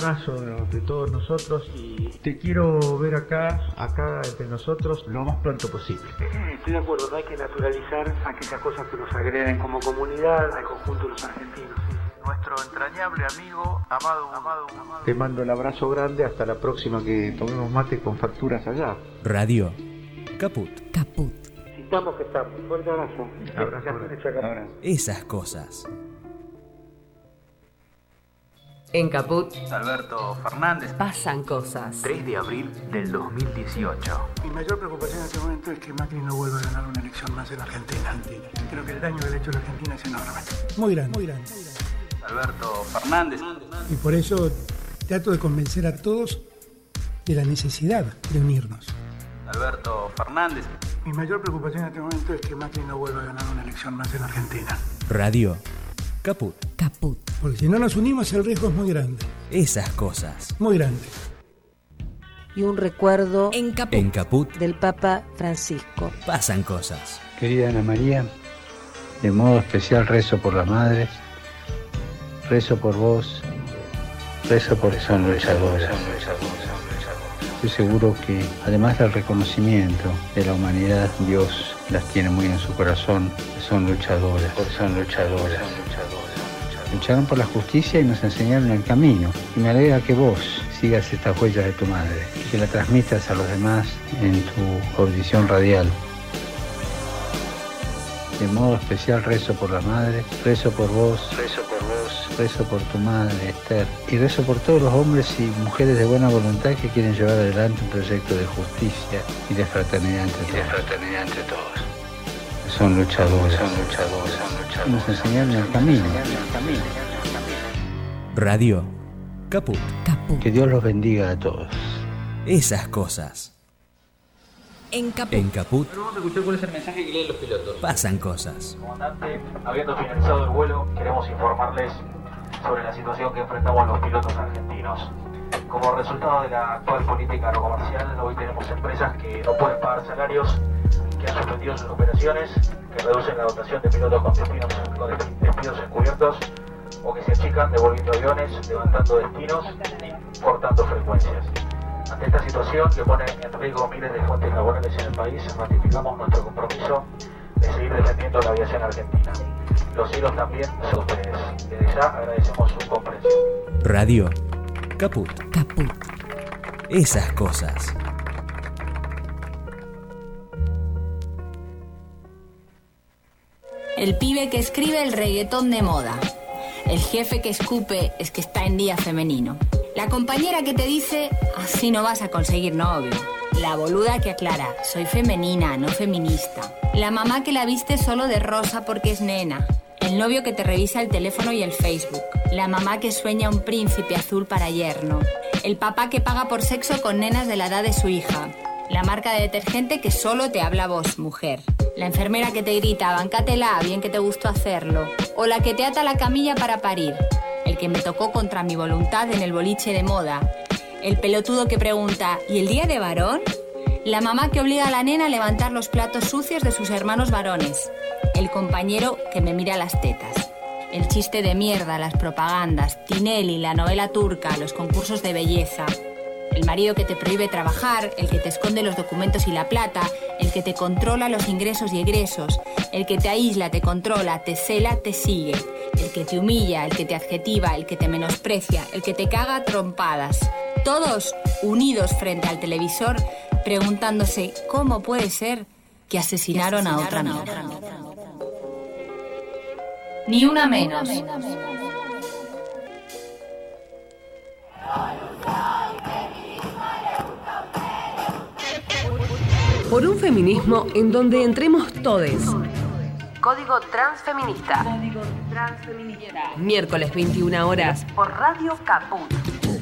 abrazo de todos nosotros y te quiero ver acá, acá entre nosotros, lo más pronto posible. Estoy de acuerdo, no hay que naturalizar aquellas cosas que nos agreden como comunidad, al conjunto de los argentinos. Nuestro entrañable amigo, amado, amado, amado. Te mando el abrazo grande, hasta la próxima que tomemos mate con facturas allá. Radio Caput. Caput. Si estamos, que estamos. Fuerte abrazo. Abrazo. Gracias, Chaca. Esas cosas. En Caput Alberto Fernández. pasan cosas. 3 de abril del 2018. Mi mayor preocupación en este momento es que Macri no vuelva a ganar una elección más en Argentina. Creo que el daño que le ha hecho a la Argentina es enorme. Muy grande. Muy grande. Alberto Fernández. Y por eso trato de convencer a todos de la necesidad de unirnos. Alberto Fernández. Mi mayor preocupación en este momento es que Macri no vuelva a ganar una elección más en Argentina. Radio Caput. Caput. Porque si no nos unimos el riesgo es muy grande. Esas cosas. Muy grande. y un recuerdo En Caput. En Caput del Papa Francisco. pasan cosas. Querida Ana María, de modo especial rezo por las madres, rezo por vos, rezo por son luchadoras. Estoy seguro que además del reconocimiento de la humanidad, Dios las tiene muy en su corazón, son luchadoras, son luchadoras. Lucharon por la justicia y nos enseñaron el camino. Y me alegra que vos sigas estas huellas de tu madre y que la transmitas a los demás en tu audición radial. De modo especial rezo por la madre, rezo por vos, rezo por vos, rezo por tu madre, Esther, y rezo por todos los hombres y mujeres de buena voluntad que quieren llevar adelante un proyecto de justicia y de fraternidad entre todos. fraternidad entre todos. Son luchadores, son luchadores, son luchadores. Nos enseñaron el camino. Radio Caput. Caput. Que Dios los bendiga a todos. Esas cosas. En Caput. En Caput Vamos a escuchar cuál es el mensaje que leen los pilotos. pasan cosas. Comandante, habiendo finalizado el vuelo, queremos informarles sobre la situación que enfrentamos los pilotos argentinos. Como resultado de la actual política no comercial, hoy tenemos empresas que no pueden pagar salarios, que han suspendido sus operaciones, que reducen la dotación de pilotos con despidos, con despidos encubiertos o que se achican devolviendo aviones, levantando destinos y cortando frecuencias. Ante esta situación que pone en riesgo miles de fuentes laborales en el país, ratificamos nuestro compromiso de seguir defendiendo la aviación argentina. Los cielos también son ustedes. Desde ya agradecemos su comprensión. Radio Caput. Caput. Esas cosas. El pibe que escribe el reggaetón de moda. El jefe que escupe es que está en día femenino. La compañera que te dice, así no vas a conseguir novio. La boluda que aclara, soy femenina, no feminista. La mamá que la viste solo de rosa porque es nena. El novio que te revisa el teléfono y el Facebook. La mamá que sueña un príncipe azul para yerno. El papá que paga por sexo con nenas de la edad de su hija. La marca de detergente que solo te habla vos, mujer. La enfermera que te grita, bancátela, bien que te gustó hacerlo. O la que te ata la camilla para parir. El que me tocó contra mi voluntad en el boliche de moda. El pelotudo que pregunta, ¿y el día de varón? La mamá que obliga a la nena a levantar los platos sucios de sus hermanos varones. El compañero que me mira las tetas. El chiste de mierda, las propagandas, Tinelli, la novela turca, los concursos de belleza. El marido que te prohíbe trabajar, el que te esconde los documentos y la plata, el que te controla los ingresos y egresos, el que te aísla, te controla, te cela, te sigue, el que te humilla, el que te adjetiva, el que te menosprecia, el que te caga a trompadas. Todos unidos frente al televisor preguntándose cómo puede ser que asesinaron a otra amiga. Ni una menos. Por un feminismo en donde entremos todes. Código Transfeminista. Código Transfeminista. Miércoles 21 horas por Radio Caput.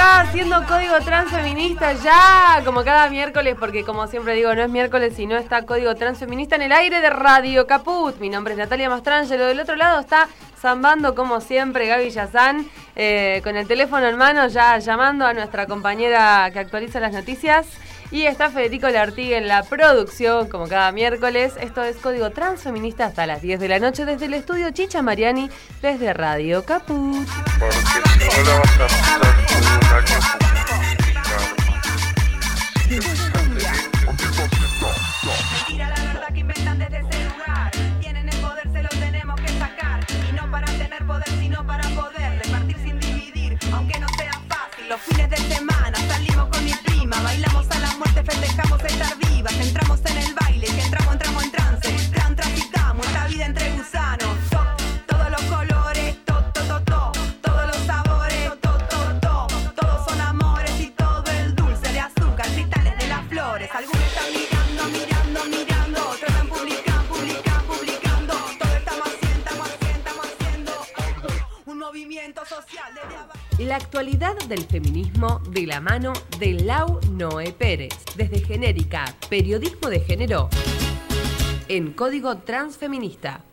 Haciendo código transfeminista ya, como cada miércoles, porque como siempre digo, no es miércoles sino está código transfeminista en el aire de Radio Caput. Mi nombre es Natalia Mastrangelo. Del otro lado está zambando, como siempre, Gaby Yazán, eh, con el teléfono en mano, ya llamando a nuestra compañera que actualiza las noticias. Y está Federico Lartigue en la producción, como cada miércoles. Esto es Código Transfeminista hasta las 10 de la noche desde el estudio Chicha Mariani, desde Radio Caput. No la verdad que inventan desde ese lugar. Tienen el poder, se lo tenemos que sacar. Y no para tener poder, sino para poder repartir sin dividir, aunque no sea fácil. Los fines del feminismo de la mano de Lau Noé Pérez, desde Genérica, Periodismo de Género, en Código Transfeminista.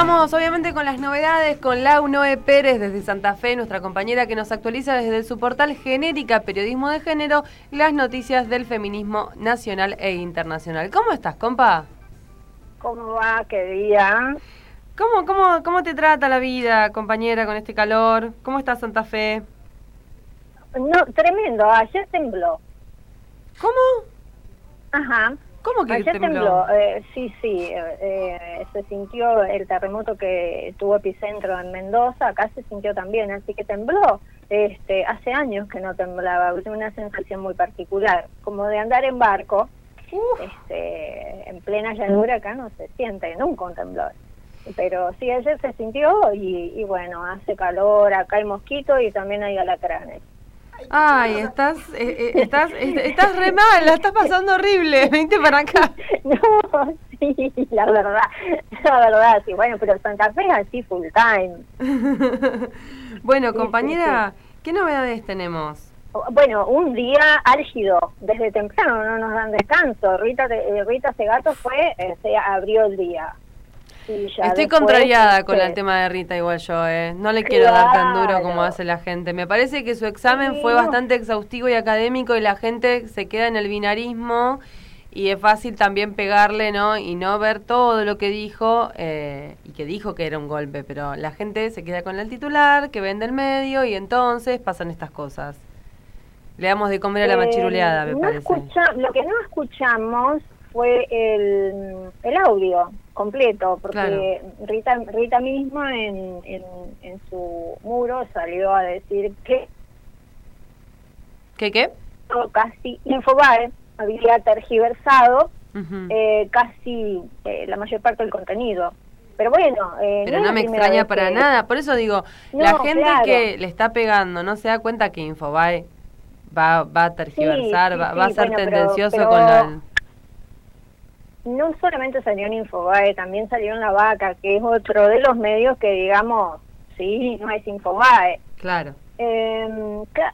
Estamos obviamente con las novedades con Lau Noé Pérez desde Santa Fe, nuestra compañera que nos actualiza desde su portal Genérica Periodismo de Género las noticias del feminismo nacional e internacional. ¿Cómo estás, compa? ¿Cómo va? ¿Qué día? ¿Cómo, cómo, ¿Cómo te trata la vida, compañera, con este calor? ¿Cómo está Santa Fe? No, tremendo. Ayer tembló. ¿Cómo? Ajá. ¿Cómo que Ayer tembló? tembló. eh, sí, sí. eh, se sintió el terremoto que tuvo epicentro en Mendoza. Acá se sintió también, así que tembló. Este, hace años que no temblaba. Una sensación muy particular, como de andar en barco. Este, en plena llanura acá no se siente nunca un temblor. Pero sí, ayer se sintió y, y bueno, hace calor, acá hay mosquitos y también hay alacranes. Ay, estás, eh, eh, estás, est- estás re mal, la estás pasando horrible. Vente para acá. No, sí, la verdad, la verdad, sí, bueno, pero Santa Fe es así full time. Bueno, compañera, ¿qué novedades tenemos? Bueno, un día álgido, desde temprano no nos dan descanso. Rita, eh, Rita Segato fue, eh, se abrió el día. Estoy después, contrariada con este, el tema de Rita igual yo, ¿eh? No le quiero dar tan duro como hace la gente. Me parece que su examen Sí, fue no. bastante exhaustivo y académico y la gente se queda en el binarismo y es fácil también pegarle, ¿no? Y no ver todo lo que dijo eh, y que dijo que era un golpe, pero la gente se queda con el titular, que vende el medio y entonces pasan estas cosas. Le damos de comer a la Eh, machiruleada, me no parece. escucha- lo que no escuchamos fue el, el audio completo, porque Rita, Rita misma en, en, en su muro salió a decir que ¿Qué qué? casi Infobae había tergiversado eh, casi eh, la mayor parte del contenido. Pero bueno, eh, Pero no me extraña para que- nada. Por eso digo, No, la gente claro. que le está pegando no se da cuenta que Infobae va, va a tergiversar, Sí, sí, va, va a ser bueno, pero- tendencioso pero- con la... no solamente salió en Infobae, también salió en La Vaca, que es otro de los medios que, digamos, sí, no es Infobae. Claro. Eh,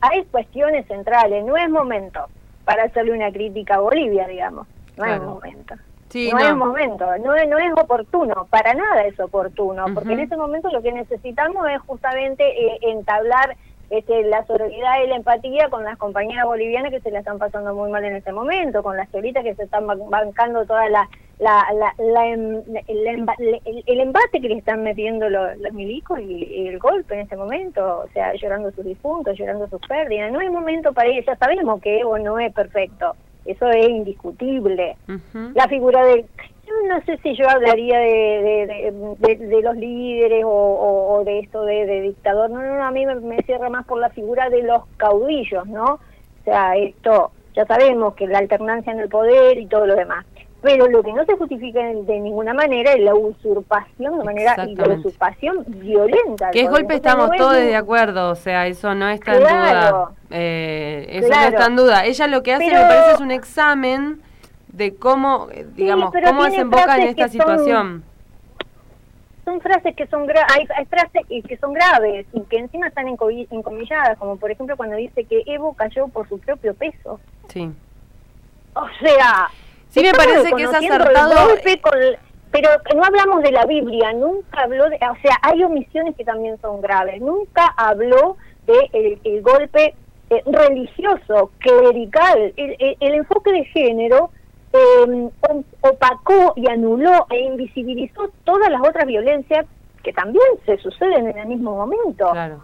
hay cuestiones centrales, no es momento para hacerle una crítica a Bolivia, digamos, no es momento. Sí, no, no. es momento, no es, no es oportuno, para nada es oportuno, porque en este momento lo que necesitamos es justamente eh, entablar este, la sororidad y la empatía con las compañeras bolivianas que se la están pasando muy mal en este momento, con las cholitas que se están ban- bancando toda la, la, la, la em- el, el- embate que le están metiendo los, los milicos y, y el golpe en este momento, o sea, llorando sus difuntos, llorando sus pérdidas. No es momento para ir, ya sabemos que Evo no es perfecto, eso es indiscutible. La figura de, yo no sé si yo hablaría de, de, de, los líderes o, o- o de esto de, de dictador, no, no, no, a mí me, me cierra más por la figura de los caudillos, ¿no? O sea, esto, ya sabemos que la alternancia en el poder y todo lo demás. Pero lo que no se justifica de, ninguna manera es la usurpación de manera y la usurpación violenta. Que es golpe estamos no todos de acuerdo, o sea, eso no está en duda. Eh, eso no está en duda. Ella lo que hace, Pero- me parece, es un examen de cómo, eh, digamos, pero cómo desemboca en esta son- situación. son frases que son gra hay, hay frases que que son graves y que encima están encomilladas, como por ejemplo cuando dice que Evo cayó por su propio peso. Sí. O sea, Sí, me parece que es acertado. con- pero no hablamos de la Biblia, nunca habló de, o sea, hay omisiones que también son graves. Nunca habló de el, el golpe eh, religioso, clerical, el, el- el enfoque de género eh, o- opacó y anuló e invisibilizó todas las otras violencias que también se suceden en el mismo momento. Claro.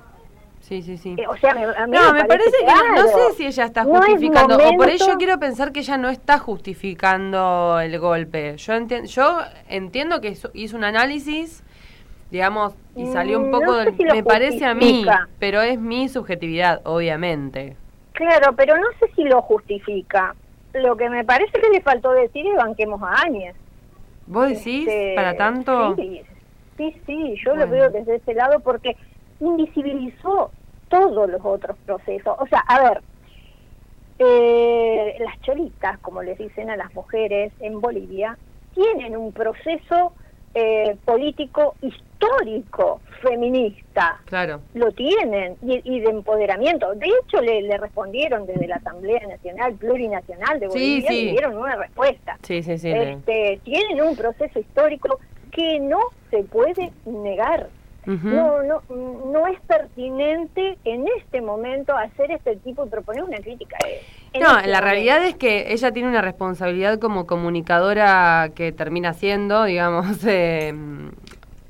Sí, sí, sí. Eh, o sea, me- a mí No, me parece que no, sé si ella está No es justificando, o por ello quiero pensar que ella no está justificando el golpe. Yo, enti- yo entiendo que hizo, un análisis, digamos, y salió un Mm, poco no sé del... si me parece a mí, pero es mi subjetividad, obviamente. Claro, pero no sé si lo justifica. Lo que me parece que le faltó decir es banquemos a Áñez. ¿Vos decís Este, para tanto? Sí, sí, sí, yo Bueno. lo veo desde ese lado porque invisibilizó todos los otros procesos. O sea, a ver, eh, las cholitas, como les dicen a las mujeres en Bolivia, tienen un proceso eh, político histórico feminista Claro. lo tienen y, y de empoderamiento. De hecho, le, le respondieron desde la Asamblea Nacional Plurinacional de Sí, Bolivia, sí. le dieron una respuesta. Sí, sí, sí. Este, tienen un proceso histórico que no se puede negar. No, no, no es pertinente en este momento hacer este tipo y proponer una crítica. eh, en No, este la momento. realidad es que ella tiene una responsabilidad como comunicadora que termina siendo, digamos, eh,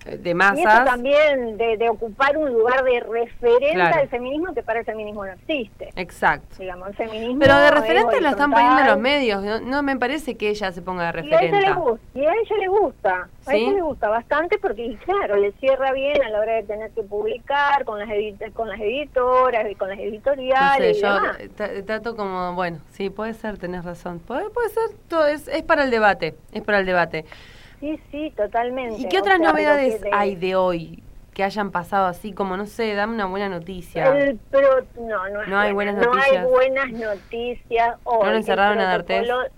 de Y eso masas. también de, de ocupar un lugar de referente Claro. al feminismo que para el feminismo no existe. Exacto. Digamos, el feminismo Pero de referente la están poniendo los medios. No, no me parece que ella se ponga de Y a ella le referente. gusta, y a ella le gusta, a ¿Sí? ella le gusta bastante porque y claro, le cierra bien a la hora de tener que publicar con las edit- con las editoras y con las No editoriales sé, y yo demás. tra- trato como, bueno, sí, puede ser, tenés razón. Puede, puede ser, todo es, es para el debate, es para el debate. Sí, sí, totalmente. ¿Y qué O otras sea, novedades de- hay de hoy que hayan pasado así, como, no sé, dame una buena noticia? El pro- no, no, No hay buena, buenas No noticias. hay buenas noticias. Hoy. ¿No lo encerraron a protocolo-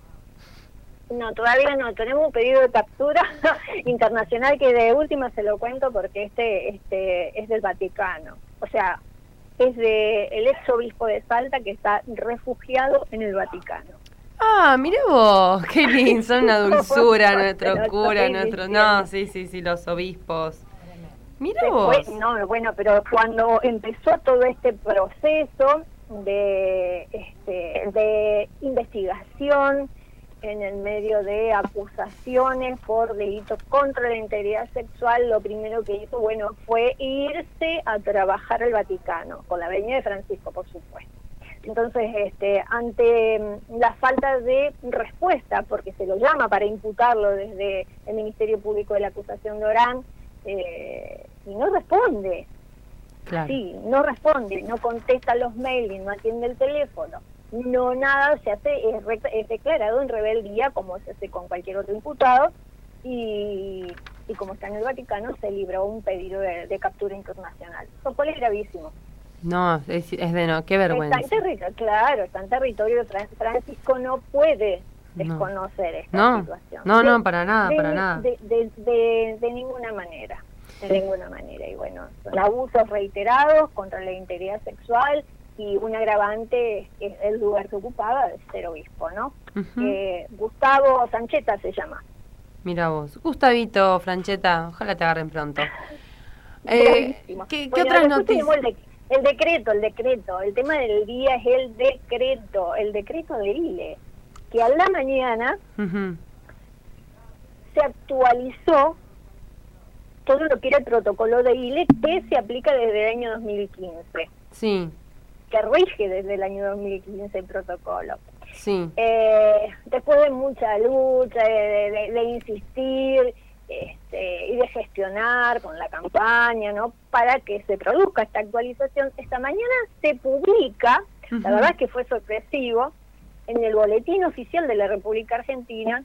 No, todavía no. Tenemos un pedido de captura internacional que de última se lo cuento porque este, este es del Vaticano. O sea, es de el ex obispo de Salta que está refugiado en el Vaticano. Ah, mira vos, qué lindo, son una dulzura nuestro cura, nuestro... No, sí, sí, sí, los obispos. Mira vos. no, bueno, pero cuando empezó todo este proceso de, este, de investigación en el medio de acusaciones por delitos contra la integridad sexual, lo primero que hizo, bueno, fue irse a trabajar al Vaticano, con la veña de Francisco, por supuesto. Entonces, este, ante mm, la falta de respuesta, porque se lo llama para imputarlo desde el Ministerio Público de la acusación de Orán, eh, y no responde. Claro. Sí, no responde, no contesta los mails, no atiende el teléfono, no nada, se hace, es, es declarado en rebeldía como se hace con cualquier otro imputado y, y como está en el Vaticano se libró un pedido de, de captura internacional, lo cual es gravísimo. No, es, es de no, qué vergüenza. Está en territorio, claro, está en territorio, Fran- Francisco no puede No. desconocer esta No, situación. no, De- no, para nada, de para ni- nada. De, de, de- de ninguna manera, de ninguna manera. Y bueno, son abusos reiterados contra la integridad sexual y un agravante es el lugar que ocupaba de ser obispo, ¿no? Que Gustavo Sancheta se llama. Mira vos. Gustavito, Francheta, ojalá te agarren pronto. Eh. ¿Qué, qué Bueno, otras después noticias? El, de- el decreto, el decreto. El tema del día es el decreto, el decreto de ILE, que a la mañana se actualizó todo lo que era el protocolo de ILE que se aplica desde el año 2015, Sí, que rige desde el año 2015 el protocolo. sí. Eh, después de mucha lucha, de, de- de insistir este, y de gestionar con la campaña, ¿no? Para que se produzca esta actualización, esta mañana se publica, la verdad es que fue sorpresivo, en el boletín oficial de la República Argentina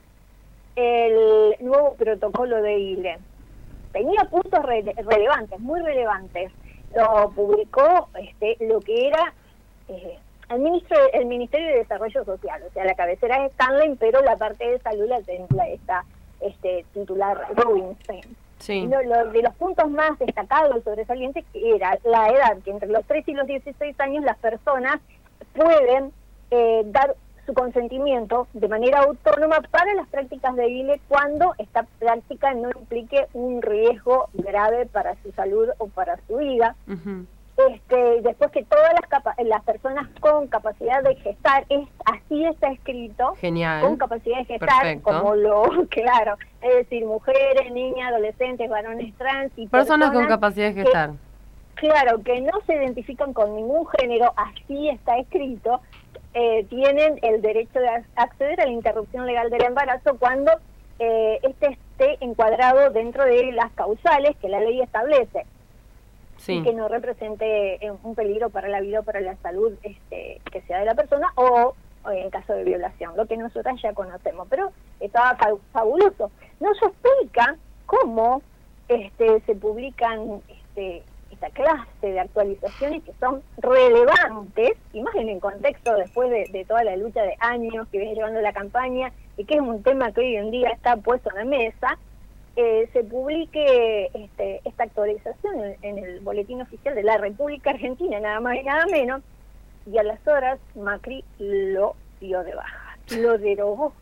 el nuevo protocolo de ILE. Tenía puntos re- relevantes, muy relevantes. Lo publicó este, lo que era eh, el, ministro, el Ministerio de Desarrollo Social, o sea, la cabecera es Stanley, pero la parte de salud la tenía esta este, titular Rubinstein. Sí. Lo- lo- de los puntos más destacados y sobresalientes que era la edad, que entre los 3 y los 16 años las personas pueden eh, dar su consentimiento de manera autónoma para las prácticas de ILE cuando esta práctica no implique un riesgo grave para su salud o para su vida. Ujú. Este, después que todas las, capa- las personas con capacidad de gestar, es así está escrito, Genial. con capacidad de gestar, Perfecto. como lo, claro, es decir, mujeres, niñas, adolescentes, varones trans y Personas con capacidad de que- gestar. Claro, que no se identifican con ningún género, así está escrito, eh, tienen el derecho de ac- acceder a la interrupción legal del embarazo cuando eh, este esté encuadrado dentro de las causales que la ley establece Que no represente eh, un peligro para la vida o para la salud este, que sea de la persona o, o en caso de violación, lo que nosotras ya conocemos. Pero estaba fa- fabuloso. No explica cómo este, se publican este, esta clase de actualizaciones que son relevantes, y más en el contexto después de, de toda la lucha de años que viene llevando la campaña y que es un tema que hoy en día está puesto en la mesa, eh, se publique este, esta actualización en, en el boletín oficial de la República Argentina, nada más y nada menos, y a las horas Macri lo dio de baja, lo derogó.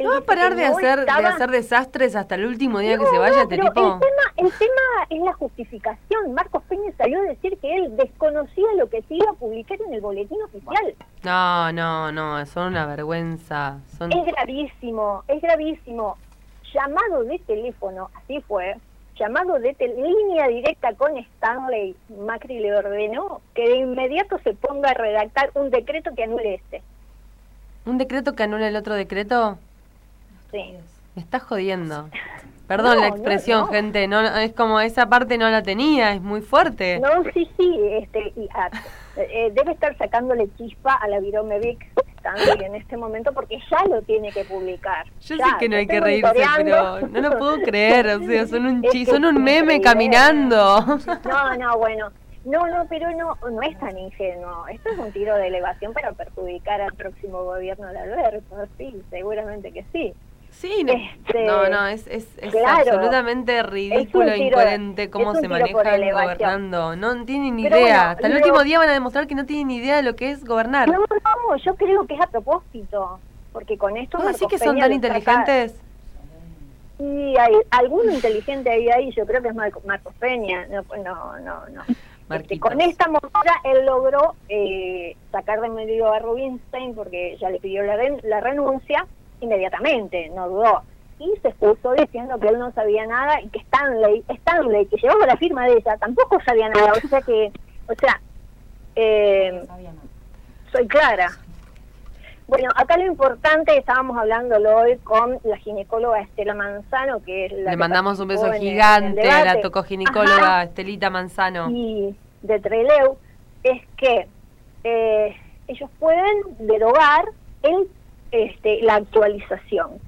¿No va a parar de hacer, de hacer desastres hasta el último día que se vaya no, este tipo? El tema, el tema es la justificación. Marcos Peña salió a decir que él desconocía lo que se iba a publicar en el boletín oficial. No, no, no, son una vergüenza. Son... Es gravísimo, es gravísimo. Llamado de teléfono, así fue, llamado de línea directa con Stanley, Macri le ordenó que de inmediato se ponga a redactar un decreto que anule este. ¿Un decreto que anula el otro decreto? Sí. Me estás jodiendo. Perdón No, la no, expresión, no. gente. No, es como esa parte no la tenía, es muy fuerte. No, sí, sí, este, y, ah, eh, debe estar sacándole chispa a la Virome Stanley en este momento porque ya lo tiene que publicar. Yo Ya, sé que no hay que reírse, pero no lo puedo creer. O sea, son un, Es chi que son un meme caminando. No, no, bueno. No, no, pero no, no es tan ingenuo. Esto es un tiro de elevación para perjudicar al próximo gobierno de Alberto. Sí, seguramente que sí. Sí, no, Este, no, no, es, es, es claro, absolutamente ridículo e incoherente cómo se manejan gobernando. No tienen ni Pero idea. bueno, Hasta el último día van a demostrar que no tienen ni idea de lo que es gobernar. No, no, yo creo que es a propósito. Porque con esto. ¿Vos decís que son tan inteligentes? Y hay alguno inteligente ahí, ahí, yo creo que es Marco- Marcos Peña. No, no, no. no. Este, con esta motora él logró eh, sacar de medio a Rubinstein porque ya le pidió la, ren- la renuncia inmediatamente, no dudó. Y se excusó diciendo que él no sabía nada y que Stanley, Stanley, que llevaba la firma de ella, tampoco sabía nada. O sea que, o sea, eh, soy clara. Bueno, acá lo importante, estábamos hablándolo hoy con la ginecóloga Estela Manzano, que es la Le que mandamos un beso gigante a la tocoginecóloga Ajá. Estelita Manzano. y de Treleu es que eh, ellos pueden derogar el, este, la actualización,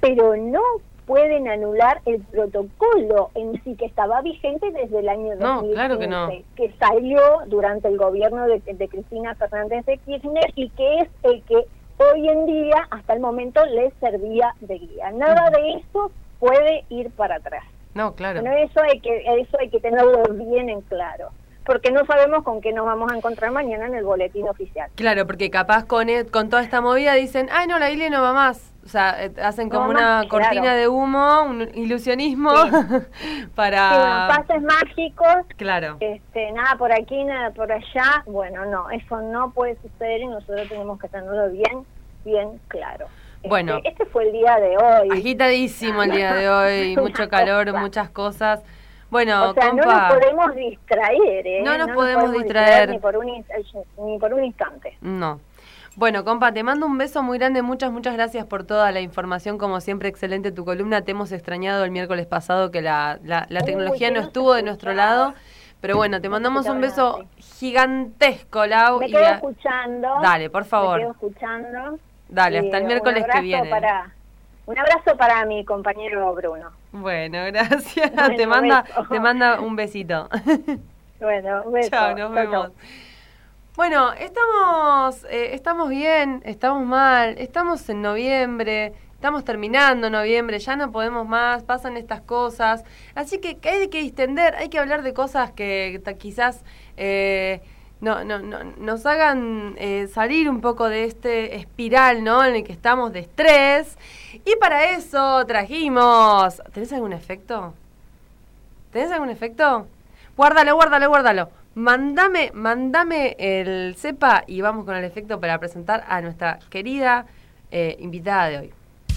pero no pueden anular el protocolo en sí que estaba vigente desde el año 2015, No, claro que no. que salió durante el gobierno de, de Cristina Fernández de Kirchner y que es el que hoy en día, hasta el momento, les servía de guía. Nada de eso puede ir para atrás. No, claro. Bueno, eso hay que eso hay que tenerlo bien en claro, porque no sabemos con qué nos vamos a encontrar mañana en el boletín oficial. Claro, porque capaz con, e- con toda esta movida dicen, ay no, la ILE no va más. O sea, eh, hacen como No una más, cortina claro. de humo, un ilusionismo para... Sí, pases mágicos, Claro. este, nada por aquí, nada por allá. Bueno, no, eso no puede suceder y nosotros tenemos que tenerlo bien, bien claro. Este, Bueno. este fue el día de hoy. Agitadísimo el día de hoy, mucho calor, muchas cosas. Bueno, o sea, no compa, nos podemos distraer, ¿eh? No nos podemos distraer. ni, por un, in- ni por un instante. no. Bueno, compa, te mando un beso muy grande, muchas, muchas gracias por toda la información, como siempre, excelente tu columna, te hemos extrañado el miércoles pasado que la, la, la tecnología no estuvo de nuestro lado, Pero bueno, te mandamos un beso gigantesco, Lau. Me y quedo escuchando. Dale, por favor. Me quedo escuchando. Dale, hasta el un miércoles que viene. Para, un abrazo para mi compañero Bruno. Bueno, gracias. Bueno, te manda, beso. te manda un besito. Bueno, un beso. Chao, nos vemos. Bueno, estamos, eh, estamos bien, estamos mal, estamos en noviembre, estamos terminando noviembre, ya no podemos más, pasan estas cosas. Así que, hay que distender, hay que hablar de cosas que quizás eh, no, no, no, nos hagan eh, salir un poco de este espiral ¿no? en el que estamos de estrés. Y para eso trajimos... ¿Tenés algún efecto? ¿Tenés algún efecto? Guárdalo, guárdalo, guárdalo. Mándame, mándame el cepa y vamos con el efecto para presentar a nuestra querida eh, invitada de hoy.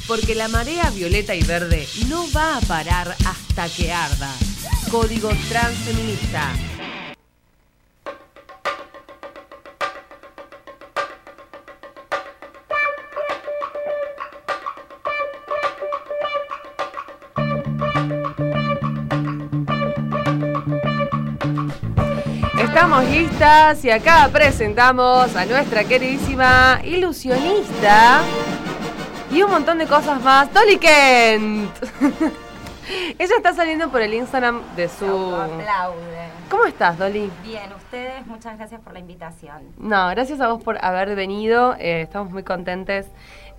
Porque la marea violeta y verde no va a parar hasta que arda. Código Transfeminista. Estamos listas y acá presentamos a nuestra queridísima ilusionista y un montón de cosas más, Dolly Kent. Ella está saliendo por el Instagram de su... Aplaude. ¿Cómo estás, Dolly? Bien, ustedes, muchas gracias por la invitación. No, gracias a vos por haber venido. eh, estamos muy contentes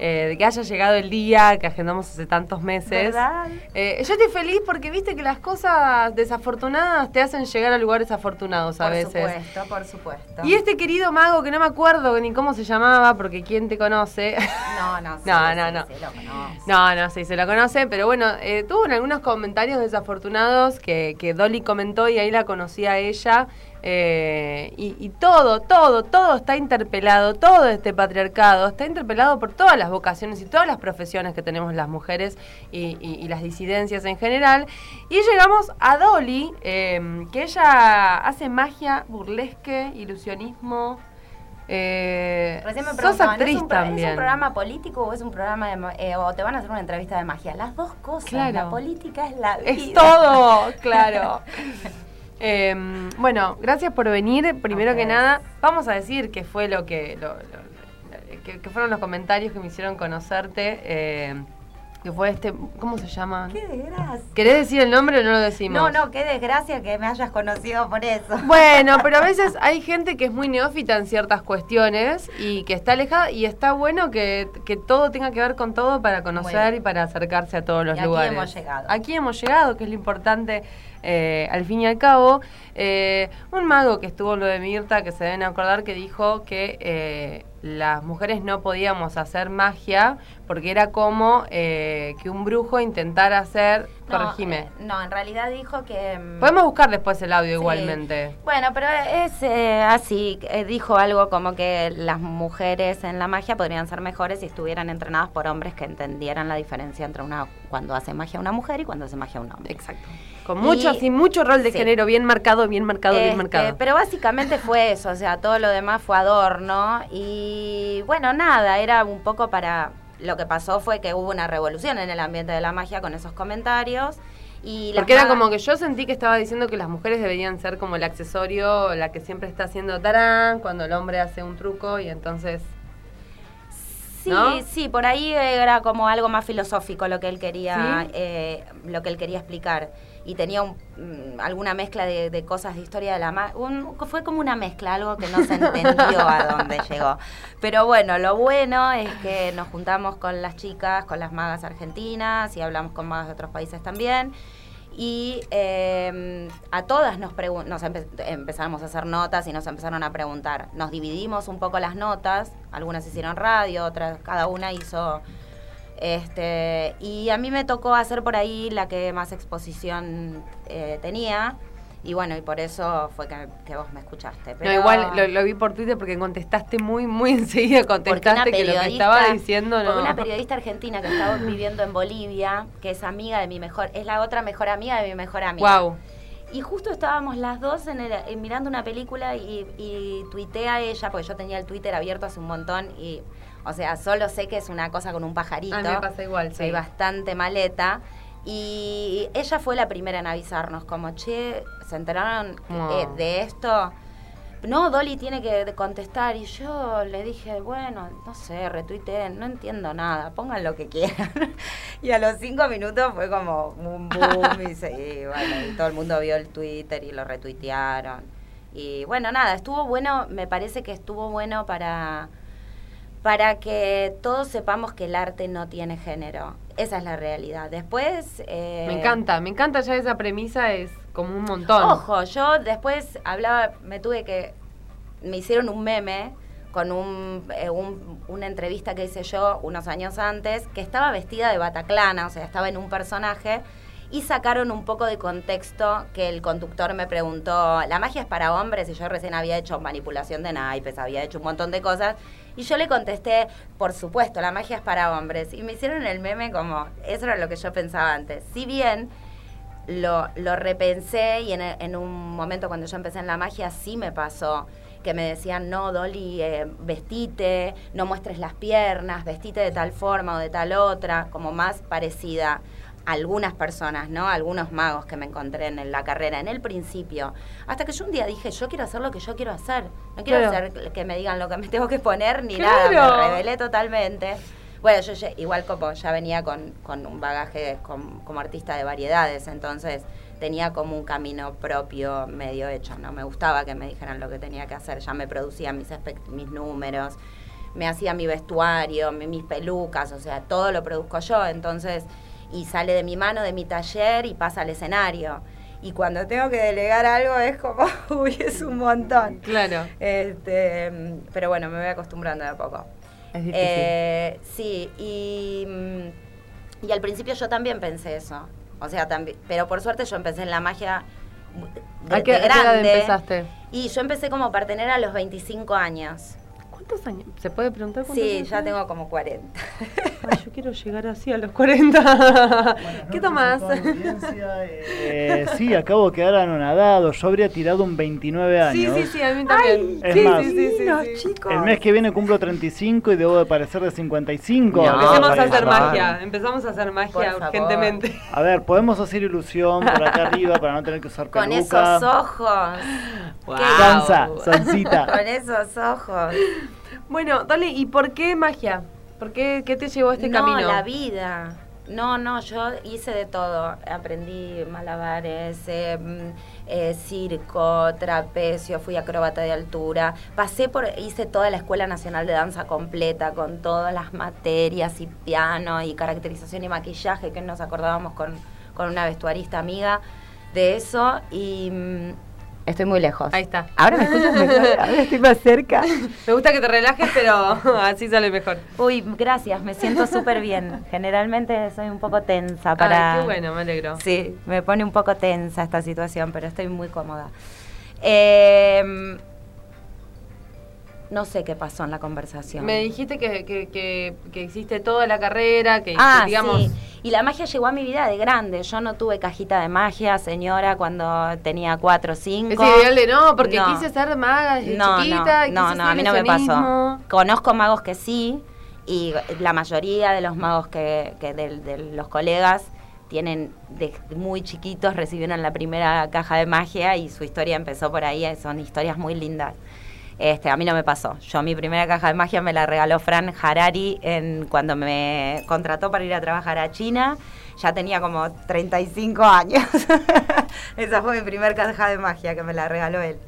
eh, de que haya llegado el día que agendamos hace tantos meses. ¿Verdad? Eh, yo estoy feliz porque viste que las cosas desafortunadas te hacen llegar a lugares afortunados a por veces. supuesto, por supuesto. Y este querido mago que no me acuerdo ni cómo se llamaba, porque quién te conoce. No, no, sí, No, no, no. sí, lo conozco. No, no, sí, se lo conoce, pero bueno, eh, tuvo en algunos comentarios desafortunados que, que Dolly comentó y ahí la conocí a ella. Eh, y, y todo, todo, todo está interpelado, todo este patriarcado está interpelado por todas las vocaciones y todas las profesiones que tenemos las mujeres y, y- y las disidencias en general. Y llegamos a Dolly, eh, que ella hace magia, burlesque, ilusionismo. Eh, Recién me sos actriz ¿es un, también. ¿es un programa político o es un programa de eh, o te van a hacer una entrevista de magia? Las dos cosas. Claro. La política es la vida. Es todo, claro. Eh, bueno, gracias por venir. Primero que nada, vamos a decir qué fue lo que, lo- lo- que, que fueron los comentarios que me hicieron conocerte. eh, que fue este, ¿cómo se llama? Qué desgracia. ¿Querés decir el nombre o no lo decimos? No, no, qué desgracia que me hayas conocido por eso. Bueno, pero a veces hay gente que es muy neófita en ciertas cuestiones y que está alejada y está bueno que, que todo tenga que ver con todo para conocer Bueno. y para acercarse a todos los Y aquí lugares. hemos llegado. Aquí hemos llegado, que es lo importante eh, al fin y al cabo. Eh, un mago que estuvo en lo de Mirta, que se deben acordar, que dijo que eh, las mujeres no podíamos hacer magia porque era como eh, que un brujo intentara hacer... No, corregime. eh, no, en realidad dijo que... mm, Podemos buscar después el audio Sí. igualmente. Bueno, pero es eh, así, eh, dijo algo como que las mujeres en la magia podrían ser mejores si estuvieran entrenadas por hombres que entendieran la diferencia entre una cuando hace magia una mujer y cuando hace magia un hombre. Exacto. Con mucho, Y- así, mucho rol de sí. género bien marcado, bien marcado, bien Este, marcado. Pero básicamente fue eso, o sea, todo lo demás fue adorno y bueno, nada, era un poco para... Lo que pasó fue que hubo una revolución en el ambiente de la magia con esos comentarios y Porque era como que yo sentí que estaba diciendo que las mujeres deberían ser como el accesorio, la que siempre está haciendo tarán cuando el hombre hace un truco y entonces... Sí, ¿no? sí, por ahí era como algo más filosófico lo que él quería, ¿Sí? eh, lo que él quería explicar. Y tenía un- mm, alguna mezcla de, de cosas de historia de la magia. Fue como una mezcla, algo que no se entendió a dónde llegó. Pero bueno, lo bueno es que nos juntamos con las chicas, con las magas argentinas y hablamos con magas de otros países también. Y eh, a todas nos, nos empe- empezamos a hacer notas y nos empezaron a preguntar. Nos dividimos un poco las notas, algunas hicieron radio, otras, cada una hizo... Este, y a mí me tocó hacer por ahí la que más exposición eh, tenía. Y bueno, y por eso fue que, que vos me escuchaste. Pero, No, igual lo, lo vi por Twitter porque contestaste muy, muy enseguida, contestaste que lo que estaba diciendo no... una periodista argentina que estaba viviendo en Bolivia, que es amiga de mi mejor, es la otra mejor amiga de mi mejor amiga. Wow. Y justo estábamos las dos en el- eh, mirando una película y, y tuiteé a ella, porque yo tenía el Twitter abierto hace un montón y, o sea, solo sé que es una cosa con un pajarito. A mí me pasa igual, Soy sí. bastante maleta. Y ella fue la primera en avisarnos, como, che, ¿se enteraron eh, de esto? No, Dolly tiene que contestar. Y yo le dije, bueno, no sé, retuiteen, no entiendo nada, pongan lo que quieran. y a los cinco minutos fue como un boom y, se- y bueno, y todo el mundo vio el Twitter y lo retuitearon. Y bueno, nada, estuvo bueno, me parece que estuvo bueno para, para que todos sepamos que el arte no tiene género. Esa es la realidad. Después... eh, Me encanta, me encanta ya esa premisa, es como un montón. Ojo, yo después hablaba, me tuve que, me hicieron un meme con un, eh, un- una entrevista que hice yo unos años antes, que estaba vestida de Bataclana, o sea, estaba en un personaje, y sacaron un poco de contexto que el conductor me preguntó, ¿la magia es para hombres? Y yo recién había hecho manipulación de naipes, había hecho un montón de cosas, y yo le contesté, por supuesto, la magia es para hombres. Y me hicieron el meme como, eso era lo que yo pensaba antes. Si bien lo, lo repensé y en, un momento cuando yo empecé en la magia sí me pasó que me decían, no, Dolly, eh, vestite, no muestres las piernas, vestite de tal forma o de tal otra, como más parecida algunas personas, ¿no? Algunos magos que me encontré en la carrera, en el principio. Hasta que yo un día dije, yo quiero hacer lo que yo quiero hacer. No quiero Claro. hacer que me digan lo que me tengo que poner ni Claro. nada. Me rebelé totalmente. Bueno, yo igual como ya venía con, con un bagaje com- como artista de variedades, entonces tenía como un camino propio medio hecho, ¿no? Me gustaba que me dijeran lo que tenía que hacer, ya me producía mis, mis números, me hacía mi vestuario, mi- mis pelucas, o sea, todo lo produzco yo, entonces, y sale de mi mano, de mi taller y pasa al escenario. Y cuando tengo que delegar algo es como, uy, es un montón. Claro. Este, pero bueno, me voy acostumbrando de a poco. Es difícil. Eh, sí, y, mm, y al principio yo también pensé eso. O sea, también, pero por suerte yo empecé en la magia de, ¿A qué, de a qué edad grande. empezaste? Y yo empecé como partenera a los 25 años. ¿Cuántos años? ¿Se puede preguntar cuántos Sí, años ya tengo como 40. Ay, yo quiero llegar así a los 40. ¿Qué tomás? Eh, sí, acabo de quedar anonadado. Yo habría tirado un 29 años. Sí, sí, sí, a mí también. Es sí, más, sí, sí, sí, sí. El mes que viene cumplo 35 y debo de parecer de 55. Empecemos a Ay, hacer ay. magia. Empezamos a hacer magia urgentemente. A ver, podemos hacer ilusión por acá arriba para no tener que usar Con peluca. esos ojos. Qué- Sansa, Sansita. Con esos ojos. Bueno, Dolly, ¿y por qué magia? ¿Por qué, qué te llevó a este no, camino? la vida. No, no, yo hice de todo. Aprendí malabares, eh, mm, eh, circo, trapecio, fui acróbata de altura. Pasé por, hice toda la Escuela Nacional de Danza completa, con todas las materias y piano y caracterización y maquillaje, que nos acordábamos con, con una vestuarista amiga de eso. Y mm, estoy muy lejos. Ahí está. Ahora me escuchas mejor, ahora estoy más cerca. Me gusta que te relajes, pero así sale mejor. Uy, gracias, me siento súper bien. Generalmente soy un poco tensa para... Ay, qué bueno, me alegro. Sí, me pone un poco tensa esta situación, pero estoy muy cómoda. Eh, no sé qué pasó en la conversación. Me dijiste que, que, que, que hiciste toda la carrera, que, Ah, digamos... sí. Y la magia llegó a mi vida de grande. Yo no tuve cajita de magia, señora, cuando tenía cuatro o cinco. Ese ideal de no, porque No. quise ser maga desde no, chiquita. No, no, no, a mí no me pasó. Conozco magos que sí, y la mayoría de los magos que, que de, de los colegas tienen muy chiquitos recibieron la primera caja de magia y su historia empezó por ahí, son historias muy lindas. Este, a mí no me pasó. Yo mi primera caja de magia me la regaló Fran Harari en, cuando me contrató para ir a trabajar a China. Ya tenía como 35 años. Esa fue mi primera caja de magia que me la regaló él.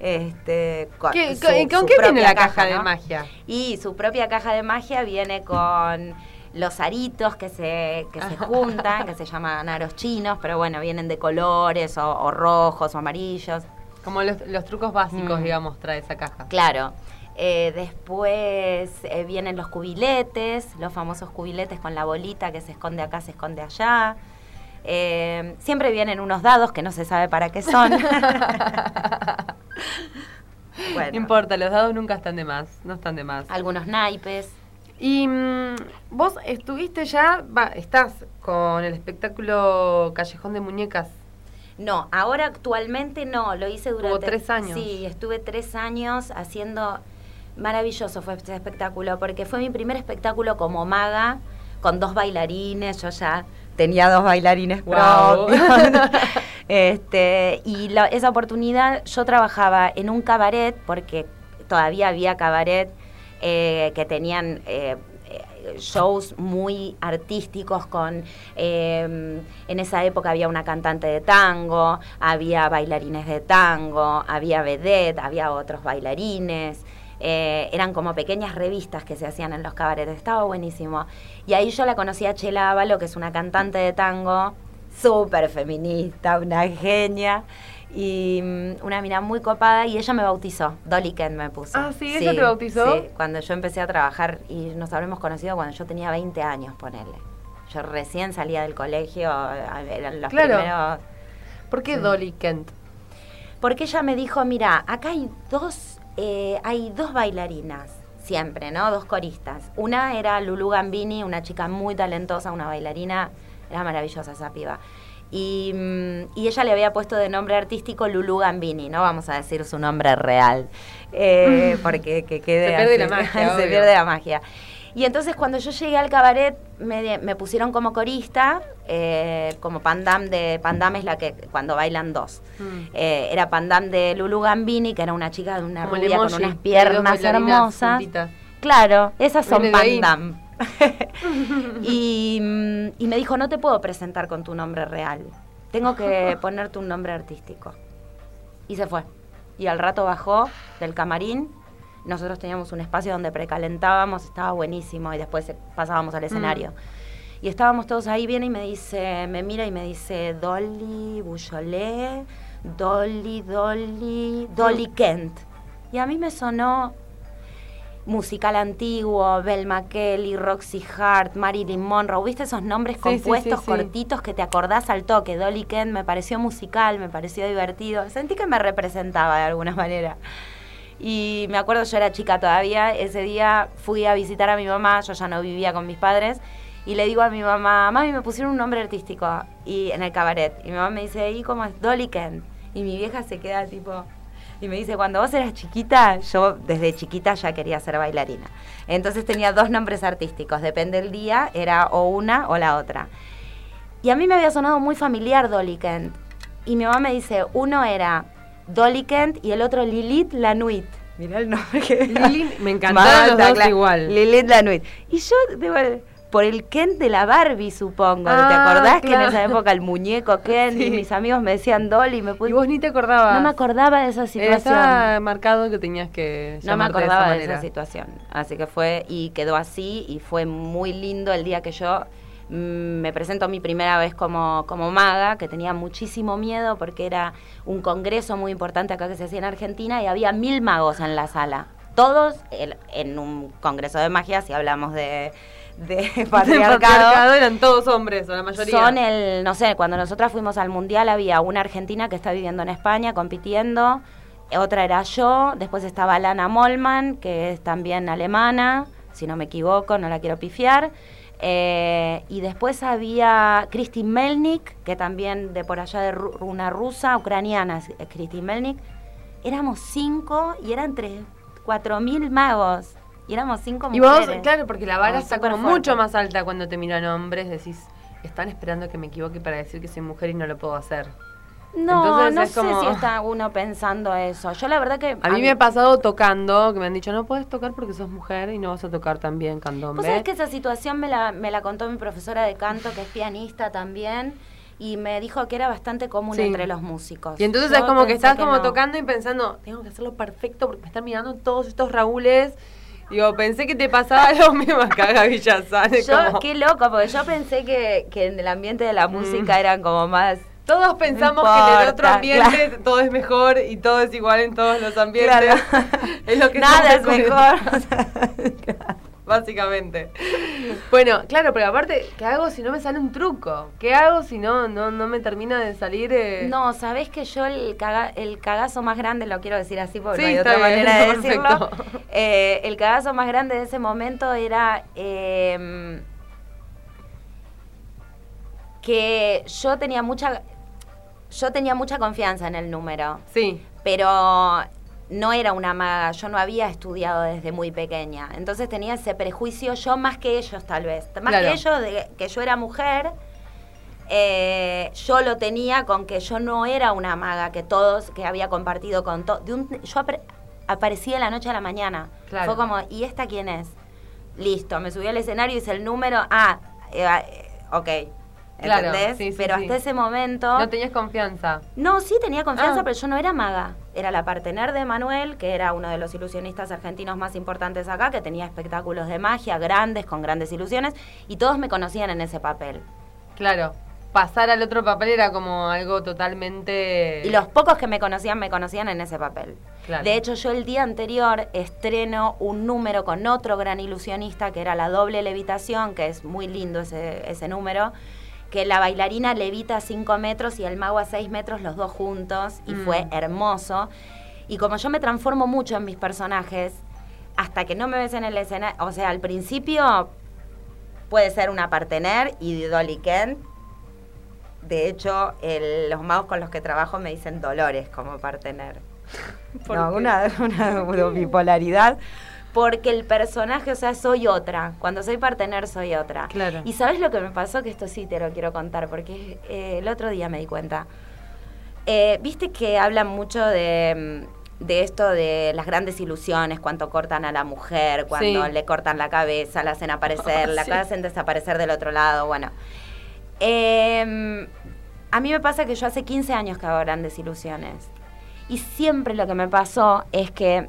Este, con, ¿Qué- su- con- con su qué viene la caja de ¿no? magia? Y su propia caja de magia viene con los aritos que se, que se juntan, que se llaman aros chinos, pero bueno, vienen de colores o, o rojos o amarillos. Como los, los trucos básicos, Mm. digamos, trae esa caja. Claro. Eh, después eh, vienen los cubiletes, los famosos cubiletes con la bolita que se esconde acá, se esconde allá. Eh, siempre vienen unos dados que no se sabe para qué son. No importa, los dados nunca están de más, no están de más. Algunos naipes. Y mm, vos estuviste ya, va, estás con el espectáculo Callejón de Muñecas. No, ahora actualmente no, lo hice durante... tres años. Sí, estuve tres años haciendo... Maravilloso fue este espectáculo, porque fue mi primer espectáculo como maga, con dos bailarines, yo ya tenía dos bailarines propios. este, y la- esa oportunidad yo trabajaba en un cabaret, porque todavía había cabaret eh, que tenían eh, shows muy artísticos con eh, en esa época había una cantante de tango, había bailarines de tango, había vedette, había otros bailarines. eh, eran como pequeñas revistas que se hacían en los cabarets, estaba buenísimo. Y ahí yo la conocí a Chela Ávalo, que es una cantante de tango, súper feminista, una genia, y mm, una mina muy copada, y ella me bautizó, Dolly Kent me puso. Ah, ¿sí? ¿Ella te bautizó? Sí, cuando yo empecé a trabajar, y nos habremos conocido cuando yo tenía 20 años, ponele. Yo recién salía del colegio, eran los Claro. primeros... ¿Por qué Sí. Dolly Kent? Porque ella me dijo, mira, acá hay dos, eh, hay dos bailarinas, siempre, ¿no? Dos coristas. Una era Lulu Gambini, una chica muy talentosa, una bailarina, era maravillosa esa piba. Y, mm, y ella le había puesto de nombre artístico Lulu Gambini, no vamos a decir su nombre real, eh, porque que quede Se pierde la magia, se obvio. pierde la magia. Y entonces cuando yo llegué al cabaret me, me pusieron como corista, eh, como Pandam de Pandam es la que cuando bailan dos. Mm. Eh, era Pandam de Lulu Gambini, que era una chica de una Como rubia con unas piernas hermosas. juntitas. Claro, esas son. Pandam. y, mm, y me dijo, no te puedo presentar con tu nombre real. Tengo que ponerte un nombre artístico. Y se fue. Y al rato bajó del camarín. Nosotros teníamos un espacio donde precalentábamos, estaba buenísimo. Y después pasábamos al escenario. Y estábamos todos ahí, viene y me dice, me mira y me dice, Dolly Boucholet, Dolly, Dolly, Dolly Kent. Y a mí me sonó musical antiguo, Belma Kelly, Roxy Hart, Marilyn Monroe, ¿viste esos nombres Sí, sí, sí, compuestos sí. cortitos que te acordás al toque? Dolly Kent me pareció musical, me pareció divertido, sentí que me representaba de alguna manera. Y me acuerdo, yo era chica todavía, ese día fui a visitar a mi mamá, yo ya no vivía con mis padres, y le digo a mi mamá, mami, me pusieron un nombre artístico y en el cabaret. Y mi mamá me dice, ¿y cómo es? Dolly Kent. Y mi vieja se queda tipo... Y me dice, cuando vos eras chiquita, yo desde chiquita ya quería ser bailarina. Entonces tenía dos nombres artísticos, depende del día, era o una o la otra. Y a mí me había sonado muy familiar Dolly Kent. Y mi mamá me dice, uno era Dolly Kent y el otro Lilith Lanuit. Mirá el nombre que... Lilith, me encantaron los dos igual. Lilith Lanuit. Y yo, debo- por el Kent de la Barbie, supongo. ¿Te Ah, acordás que en esa época el muñeco Kent y mis amigos me decían Dolly? Y, me puse- Y vos ni te acordabas. No me acordaba de esa situación. Estaba marcado que tenías que No me acordaba de de esa, situación. Así que fue, y quedó así, y fue muy lindo el día que yo mm, me presento mi primera vez como, como maga, que tenía muchísimo miedo porque era un congreso muy importante acá que se hacía en Argentina y había mil magos en la sala. Todos el- en un congreso de magia, si hablamos de, de patriarcado. patriarcado eran todos hombres, o la mayoría. Son el, no sé, cuando nosotras fuimos al mundial había una argentina que está viviendo en España compitiendo, otra era yo, después estaba Lana Molman, que es también alemana, si no me equivoco, no la quiero pifiar. eh, y después había Kristin Melnik, que también de por allá de Ru- una rusa, ucraniana, Kristin Melnik. Éramos cinco y eran tres, cuatro mil magos. Y éramos cinco Y vos, mujeres. claro, porque la vara está como fuerte. mucho más alta cuando te miran hombres, decís, están esperando que me equivoque para decir que soy mujer y no lo puedo hacer. No, Entonces no es sé como- si está uno pensando eso. Yo la verdad que... A mí me ha pasado tocando, que me han dicho, no puedes tocar porque sos mujer y no vas a tocar también candombe. Vos sabés que esa situación me la, me la contó mi profesora de canto, que es pianista también, y me dijo que era bastante común Sí. entre los músicos. Y entonces Yo es como que estás como no. tocando y pensando, tengo que hacerlo perfecto porque me están mirando todos estos Raúles. Digo, pensé que te pasaba lo mismo acá, es Yo, como- qué loco, porque yo pensé que, que en el ambiente de la música eran como más... Todos pensamos No que en el otro ambiente todo es mejor y todo es igual en todos los ambientes. Claro. es lo que Nada es mejor. Básicamente. Bueno, claro, pero aparte, ¿qué hago si no me sale un truco? ¿Qué hago si no no, no me termina de salir? eh? No, sabés que yo el, caga- el cagazo más grande, lo quiero decir así porque Sí, no hay otra bien, manera de decirlo. Eh, el cagazo más grande de ese momento era eh, que yo tenía mucha yo tenía mucha confianza en el número. Sí. Pero no era una maga, yo no había estudiado desde muy pequeña. Entonces tenía ese prejuicio yo más que ellos tal vez. Más Claro. que ellos de que yo era mujer, eh, yo lo tenía con que yo no era una maga que todos, que había compartido con todos. Yo apare- aparecí de la noche a la mañana. Claro. Fue como, ¿y esta quién es? Listo, me subí al escenario, hice el número. Ah, eh, eh, ok. Claro, ¿Entendés? sí, sí, Pero sí. hasta ese momento. No tenías confianza. No, sí tenía confianza, Ah. pero yo no era maga. Era la partener de Manuel, que era uno de los ilusionistas argentinos más importantes acá, que tenía espectáculos de magia grandes, con grandes ilusiones, y todos me conocían en ese papel. Claro. Pasar al otro papel era como algo totalmente. Y los pocos que me conocían, me conocían en ese papel. Claro. De hecho, yo el día anterior estreno un número con otro gran ilusionista, que era la doble levitación, que es muy lindo ese, ese número, que la bailarina levita a 5 metros y el mago a 6 metros, los dos juntos, y Mm. fue hermoso. Y como yo me transformo mucho en mis personajes, hasta que no me ves en el escenario, o sea, al principio puede ser una partener y Dolly Kent. De hecho, el- los magos con los que trabajo me dicen Dolores como partener. ¿Por No, qué? una, una bipolaridad. Porque el personaje, o sea, soy otra. Cuando soy partener, soy otra. Claro. Y ¿sabes lo que me pasó? Que esto sí te lo quiero contar, porque eh, el otro día me di cuenta. Eh, Viste que hablan mucho de, mm, de esto de las grandes ilusiones, cuánto cortan a la mujer, cuando Sí. le cortan la cabeza, la hacen aparecer, la Sí. hacen desaparecer del otro lado, bueno. Eh, a mí me pasa que yo hace 15 años que hago grandes ilusiones. Y siempre lo que me pasó es que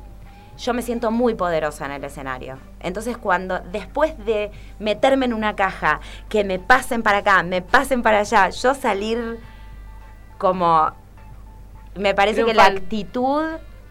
yo me siento muy poderosa en el escenario. Entonces cuando después de meterme en una caja, que me pasen para acá, me pasen para allá, yo salir como... Me parece que la actitud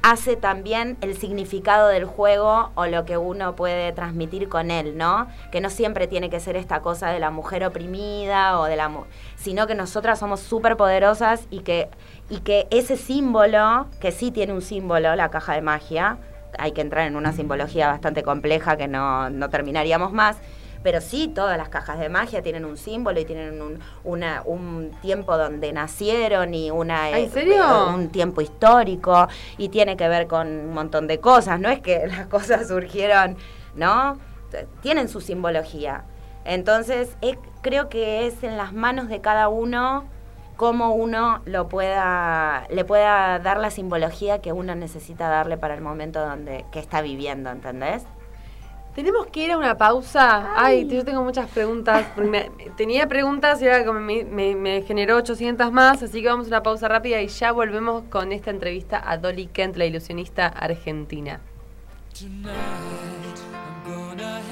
hace también el significado del juego o lo que uno puede transmitir con él, ¿no? Que no siempre tiene que ser esta cosa de la mujer oprimida o de la mu- sino que nosotras somos súper poderosas y que y que ese símbolo, que sí tiene un símbolo, la caja de magia, hay que entrar en una simbología bastante compleja que no, no terminaríamos más, pero sí todas las cajas de magia tienen un símbolo y tienen un, una- un tiempo donde nacieron y una ¿Ah, en eh, serio? un tiempo histórico y tiene que ver con un montón de cosas, no es que las cosas surgieron, ¿no? Tienen su simbología. Entonces, eh, creo que es en las manos de cada uno cómo uno lo pueda le pueda dar la simbología que uno necesita darle para el momento donde que está viviendo, ¿entendés? Tenemos que ir a una pausa. Ay, yo tengo muchas preguntas. me- tenía preguntas y ahora como me, me- me generó 800 más, así que vamos a una pausa rápida y ya volvemos con esta entrevista a Dolly Kent, la ilusionista argentina. Tonight I'm gonna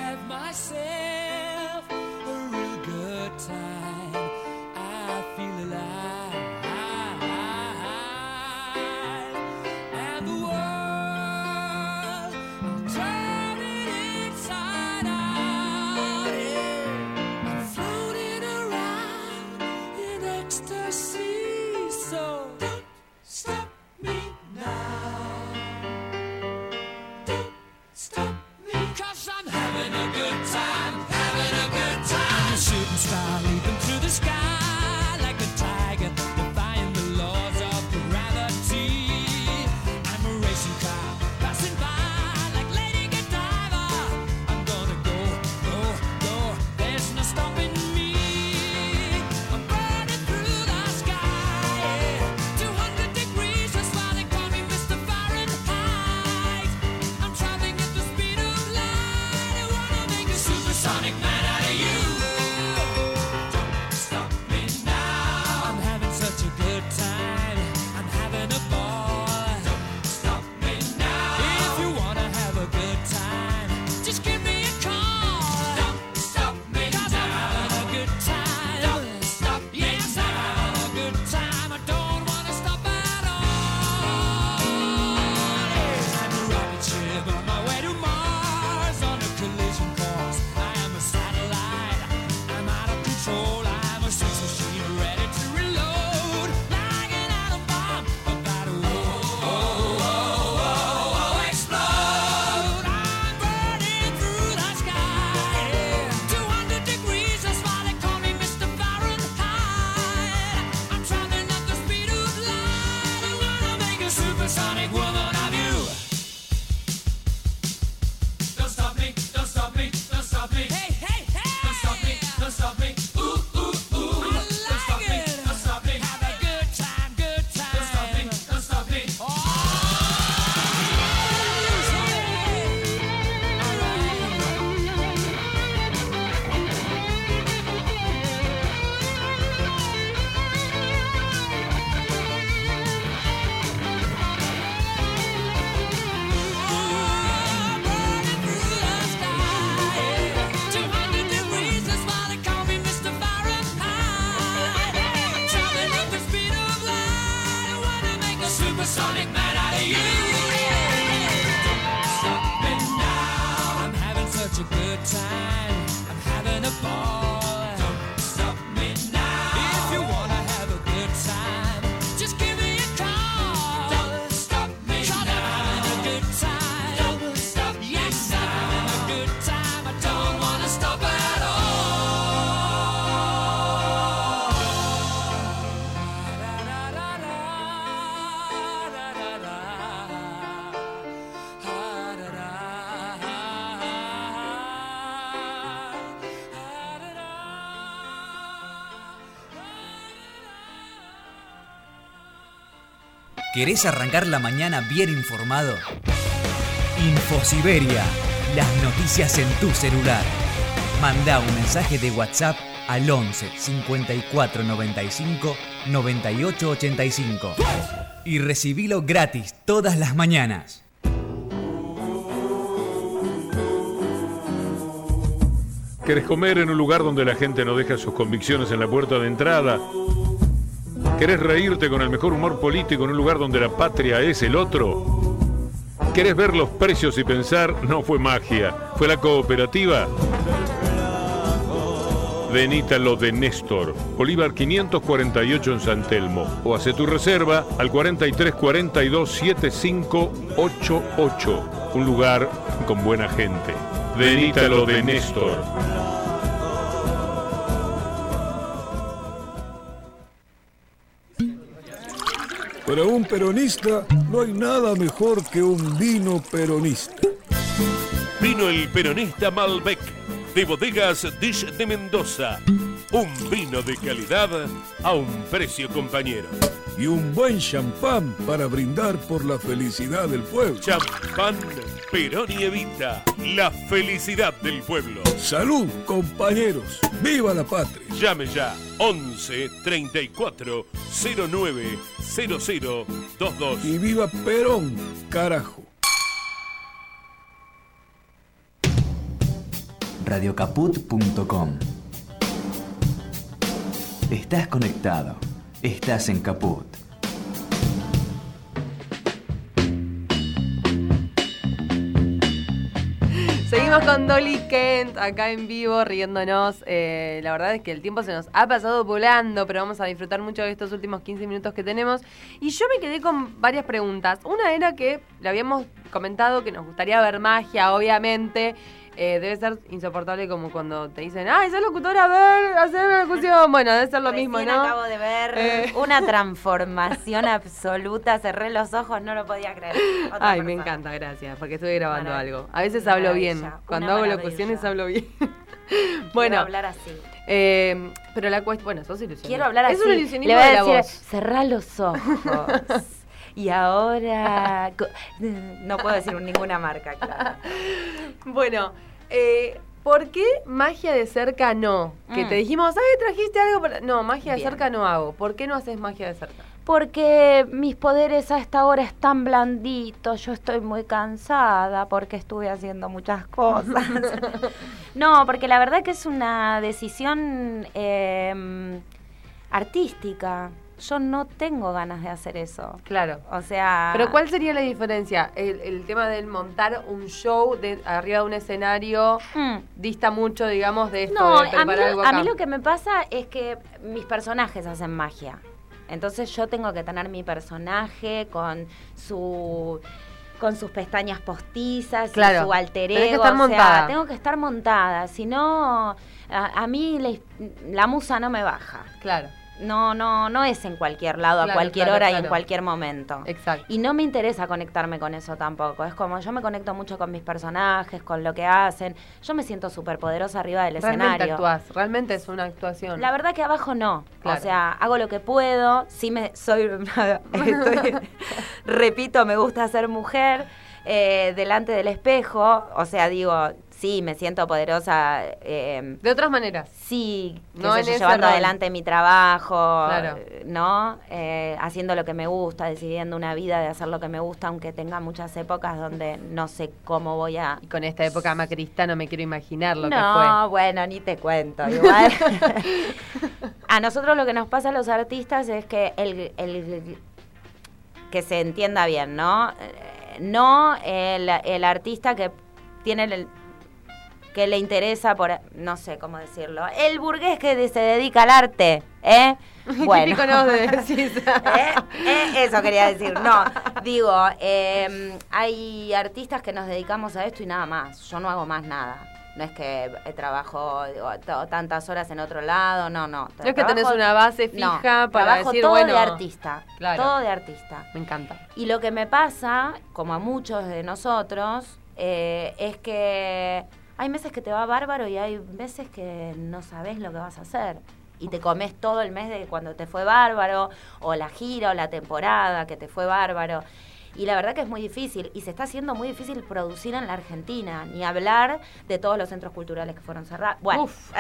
¿Querés arrancar la mañana bien informado? Infosiberia, las noticias en tu celular. Manda un mensaje de WhatsApp al 11 54 95 98 85 y recibilo gratis todas las mañanas. ¿Querés comer en un lugar donde la gente no deja sus convicciones en la puerta de entrada? ¿Querés reírte con el mejor humor político en un lugar donde la patria es el otro? ¿Querés ver los precios y pensar, no fue magia, fue la cooperativa? Venita lo de Néstor, Bolívar 548 en San Telmo. O hace tu reserva al 4342 7588. Un lugar con buena gente. Venita lo de Néstor. Para un peronista no hay nada mejor que un vino peronista. Vino el peronista Malbec de bodegas Dish de Mendoza. Un vino de calidad a un precio compañero. Y un buen champán para brindar por la felicidad del pueblo. Champán Perón y Evita. La felicidad del pueblo. Salud, compañeros. ¡Viva la patria! Llame ya 11 34 09 00 22. Y viva Perón, carajo. radiocaput.com Estás conectado. Estás en Caput. Con Dolly Kent acá en vivo, riéndonos. Eh, la verdad es que el tiempo se nos ha pasado volando, pero vamos a disfrutar mucho de estos últimos 15 minutos que tenemos. Y yo me quedé con varias preguntas. Una era que le habíamos comentado que nos gustaría ver magia, obviamente. Eh, debe ser insoportable como cuando te dicen, ¡ay, sos locutora! A ver, hacer una locución. Bueno, debe ser lo mismo, ¿no? acabo de ver Eh. una transformación absoluta. Cerré los ojos, no lo podía creer. Otra Ay, me encanta, gracias, porque estoy grabando Maravilla. algo. A veces Una hablo bien. Cuando una hago maravilla. locuciones hablo bien. Quiero bueno, hablar así. eh, pero la cuestión, bueno, sos ilusionista. Quiero hablar así. Es un ilusionismo Le voy a de la voz. cerrá los ojos. y ahora... No puedo decir ninguna marca, claro. Bueno, eh, ¿por qué magia de cerca no? Que Mm. te dijimos, ay, trajiste algo para... No, magia de cerca no hago. ¿Por qué no haces magia de cerca? Porque mis poderes a esta hora están blanditos, yo estoy muy cansada porque estuve haciendo muchas cosas. no, porque la verdad que es una decisión eh, artística. Yo no tengo ganas de hacer eso. Claro. O sea... Pero ¿cuál sería la diferencia? El, el tema del montar un show de arriba de un escenario dista mucho, digamos, de esto Mm. No, de a mí, preparar lo, algo a mí lo que me pasa es que mis personajes hacen magia. Entonces yo tengo que tener mi personaje con su con sus pestañas postizas, y Claro, su alter tenés que ego, estar o sea, montada. tengo que estar montada, si no a, a mí la, la musa no me baja. Claro. No, no, no es en cualquier lado, Claro, a cualquier claro, hora y en cualquier momento. Exacto. Y no me interesa conectarme con eso tampoco. Es como yo me conecto mucho con mis personajes, con lo que hacen. Yo me siento súper poderosa arriba del Realmente escenario. actuás, realmente es una actuación. La verdad que abajo no. Claro. O sea, hago lo que puedo. Sí me soy estoy- repito, me gusta ser mujer eh, delante del espejo. O sea, digo, sí, me siento poderosa. eh, de otras maneras. Sí, No sé yo, llevando rol. adelante mi trabajo, Claro. ¿no? Eh, haciendo lo que me gusta, decidiendo una vida de hacer lo que me gusta, aunque tenga muchas épocas donde no sé cómo voy a... Y con esta época macrista no me quiero imaginar lo no, que fue. bueno, ni te cuento. Igual. a nosotros lo que nos pasa a los artistas es que el, el- que se entienda bien, ¿no? Eh, No el, el artista que tiene el, que le interesa por, no sé cómo decirlo, el burgués que se dedica al arte, ¿eh? Bueno. ¿Eh? ¿Eh? Eso quería decir. No, digo, eh, hay artistas que nos dedicamos a esto y nada más. Yo no hago más nada. No es que trabajo digo, tantas horas en otro lado, no, no. No es que tenés una base No, fija para trabajo decir, todo bueno, de artista. claro. Todo de artista. Me encanta. Y lo que me pasa, como a muchos de nosotros, eh, es que hay meses que te va bárbaro y hay meses que no sabes lo que vas a hacer. Y te comes todo el mes de cuando te fue bárbaro, o la gira, o la temporada que te fue bárbaro. Y la verdad que es muy difícil, y se está haciendo muy difícil producir en la Argentina, ni hablar de todos los centros culturales que fueron cerrados. Bueno, Uf.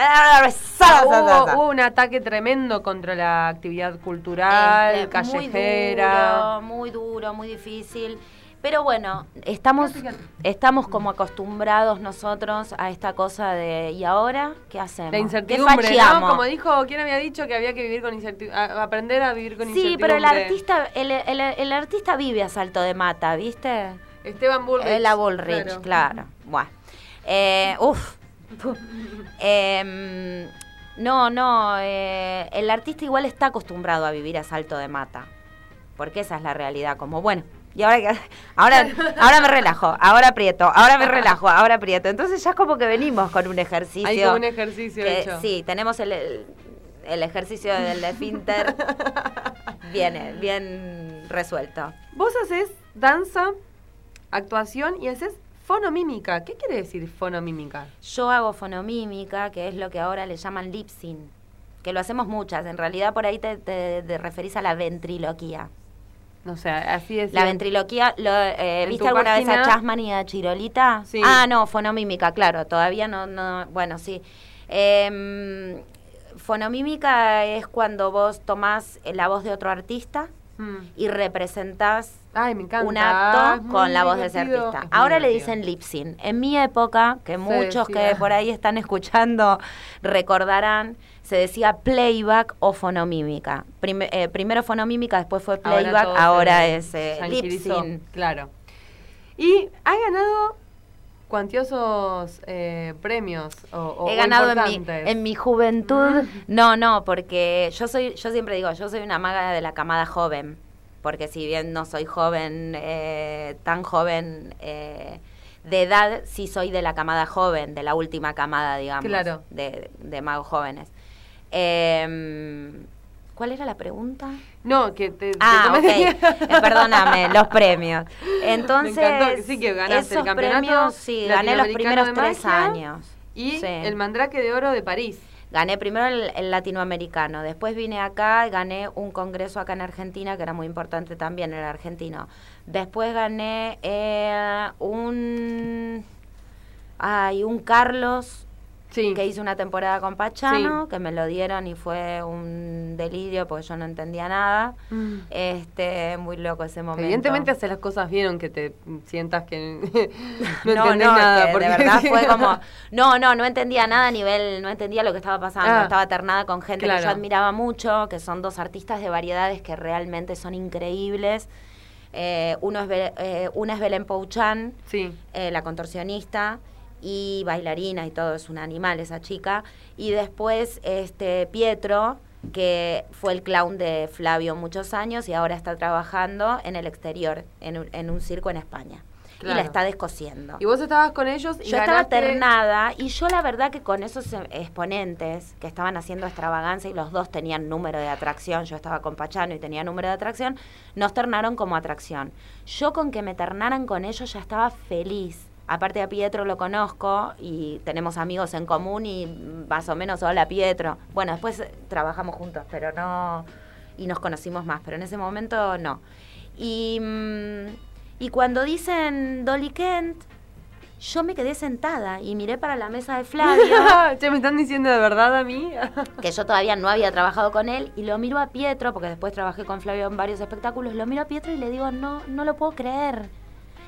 hubo, hubo un ataque tremendo contra la actividad cultural, Este, callejera. Muy duro, muy duro, muy difícil. Pero bueno, estamos, estamos como acostumbrados nosotros a esta cosa de ¿y ahora qué hacemos? La ¿Qué incertidumbre, ¿no? Como dijo, ¿quién había dicho que había que vivir con incertidumbre? Aprender a vivir con Sí, incertidumbre. pero el artista, el, el- el artista vive a salto de mata, ¿viste? Esteban Bullrich. Eh, la Bullrich, Claro. claro. Bueno. Eh, uf. Em, no, no. eh, el artista igual está acostumbrado a vivir a salto de mata. Porque esa es la realidad. Como, bueno, y ahora, que- ahora, ahora me relajo, ahora aprieto, ahora me relajo, ahora aprieto. Entonces ya es como que venimos con un ejercicio. Hay como un ejercicio que- hecho. Sí, tenemos el, el, el ejercicio del esfínter bien, bien resuelto. Vos haces danza, actuación y haces fonomímica. ¿Qué quiere decir fonomímica? Yo hago fonomímica, que es lo que ahora le llaman lip sync, que lo hacemos muchas. En realidad por ahí te, te- te referís a la ventriloquía. No sé, así es. La ventriloquía, lo, eh, ¿viste alguna vez a página- Chasman y a Chirolita? Sí. Ah, no, fonomímica, claro, todavía no, no bueno, sí. Em, fonomímica es cuando vos tomás eh, la voz de otro artista y representás Ay, me encanta. un acto muy con la voz de ese artista. Es Ahora le dicen lip sync. En mi época, que muchos que por ahí están escuchando recordarán, se decía playback o fonomímica. Eh, primero fonomímica, después fue playback, ahora, es eh, lip sync. Claro. Y ha ganado cuantiosos eh, premios o, o- He ganado en mi, en mi juventud. No, no, porque yo soy, yo siempre digo, yo soy una maga de la camada joven. Porque si bien no soy joven, eh, tan joven eh, de edad, sí soy de la camada joven, de la última camada, digamos, Claro. de, de magos jóvenes. Em, ¿Cuál era la pregunta? No, que te... te Ah, tomaste- Eh, perdóname, los premios. Entonces, Me encantó sí que ganaste el campeonato premios, sí, gané los primeros de tres magia años. Y Sí. el Mandrake de Oro de París. Gané primero el, el latinoamericano, después vine acá y gané un congreso acá en Argentina, que era muy importante también, el argentino. Después gané eh, un... Ay, un Carlos, que hizo una temporada con Pachano, que me lo dieron y fue un delirio porque yo no entendía nada. Este, muy loco ese momento. Evidentemente haces las cosas bien aunque te sientas que no, no, entendés no, nada. que porque- de verdad fue como, no, no, no entendía nada a nivel, no entendía lo que estaba pasando, Ah, estaba ternada con gente que yo admiraba mucho, que son dos artistas de variedades que realmente son increíbles. Eh, uno es eh, una es Belén Pouchan, eh, la contorsionista, y bailarina y todo, es un animal esa chica. Y después este Pietro, que fue el clown de Flavio muchos años y ahora está trabajando en el exterior, en un, en un circo en España. Y la está descosiendo. Y vos estabas con ellos y Yo estaba ternada y yo la verdad que con esos eh, exponentes que estaban haciendo extravaganza y los dos tenían número de atracción, yo estaba con Pachano y tenía número de atracción, nos ternaron como atracción. Yo con que me ternaran con ellos ya estaba feliz. Aparte a Pietro lo conozco y tenemos amigos en común y más o menos, hola Pietro. Bueno, después eh, trabajamos juntos, pero no... Y nos conocimos más, pero en ese momento no. Y, mm, y cuando dicen Dolly Kent, yo me quedé sentada y miré para la mesa de Flavio, che, me están diciendo de verdad a mí. que yo todavía no había trabajado con él, y lo miro a Pietro, porque después trabajé con Flavio en varios espectáculos, lo miro a Pietro y le digo, no, no lo puedo creer.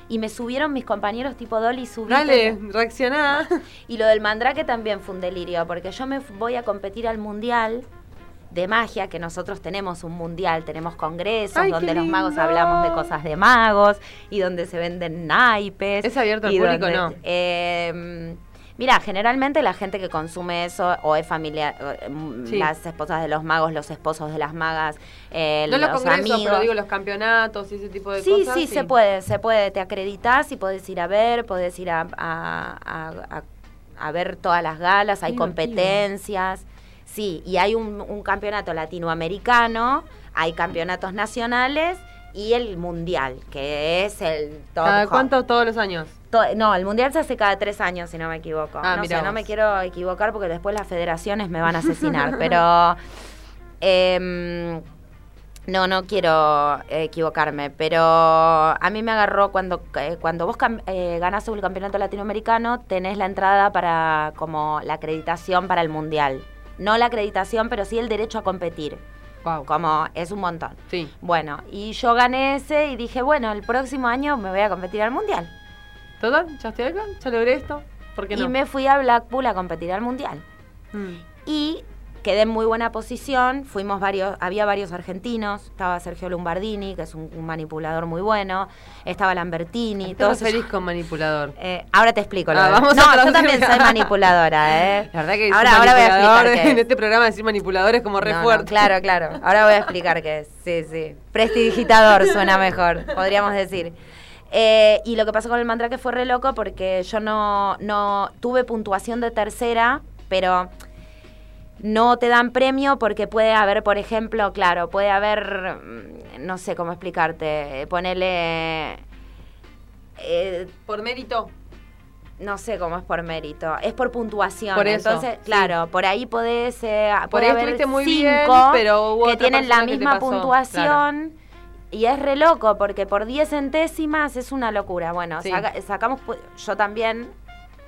Y me subieron mis compañeros tipo Dolly, subí. Dale, reaccioná. Y lo del mandrake también fue un delirio, porque yo me voy a competir al mundial de magia, que nosotros tenemos un mundial, tenemos congresos Ay, donde los magos hablamos de cosas de magos y donde se venden naipes. ¿Es abierto al público o donde- no? eh, Mira, generalmente la gente que consume eso o es mm, Sí. las esposas de los magos, los esposos de las magas, eh, No los congresos, amigos. pero digo los campeonatos y ese tipo de Sí, cosas. sí, se puede, se puede. Te acreditas y podés ir a ver, podés ir a, a- a- a- a ver todas las galas, hay competencias. Sí, y hay un, un campeonato latinoamericano, hay campeonatos nacionales y el mundial, que es el top. ¿Cada cuánto todos los años? No, el mundial se hace cada tres años, si no me equivoco. Ah, no sé, no me quiero equivocar porque después las federaciones me van a asesinar, pero em, no, no quiero eh, equivocarme, pero a mí me agarró cuando eh, cuando vos eh, ganás el campeonato latinoamericano, tenés la entrada para como la acreditación para el mundial. No la acreditación, pero sí el derecho a competir. Como es un montón. Sí. Bueno, y yo gané ese y dije, bueno, el próximo año me voy a competir al mundial. ¿Total? ¿Ya estoy acá? ¿Ya logré esto? ¿Por qué no? Y me fui a Blackpool a competir al mundial. Mm. Y quedé en muy buena posición. Fuimos varios, había varios argentinos. Estaba Sergio Lombardini, que es un, un manipulador muy bueno. Estaba Lambertini. ¿Qué te todos referís esos- con manipulador? Eh, ahora te explico. Ah, de- vamos a no, yo también soy manipuladora, ¿eh? La verdad que ahora, ahora voy a explicar qué en es. este programa decir manipulador es como re No, no, fuerte. claro, claro. Ahora voy a explicar qué es. Sí, sí. Prestidigitador suena mejor, podríamos decir. Eh, y lo que pasó con el mandrake fue re loco porque yo no, no tuve puntuación de tercera, pero no te dan premio porque puede haber, por ejemplo, claro, puede haber, mm, no sé cómo explicarte, ponerle... eh, Por mérito. no sé cómo es por mérito, es por puntuación. Por eso, Entonces, sí. claro, por ahí podés, eh, Por puede ahí haber muy cinco bien, pero hubo que tienen la misma puntuación. Y es re loco, porque por 10 centésimas es una locura. Bueno, Sí. saca- sacamos, yo también,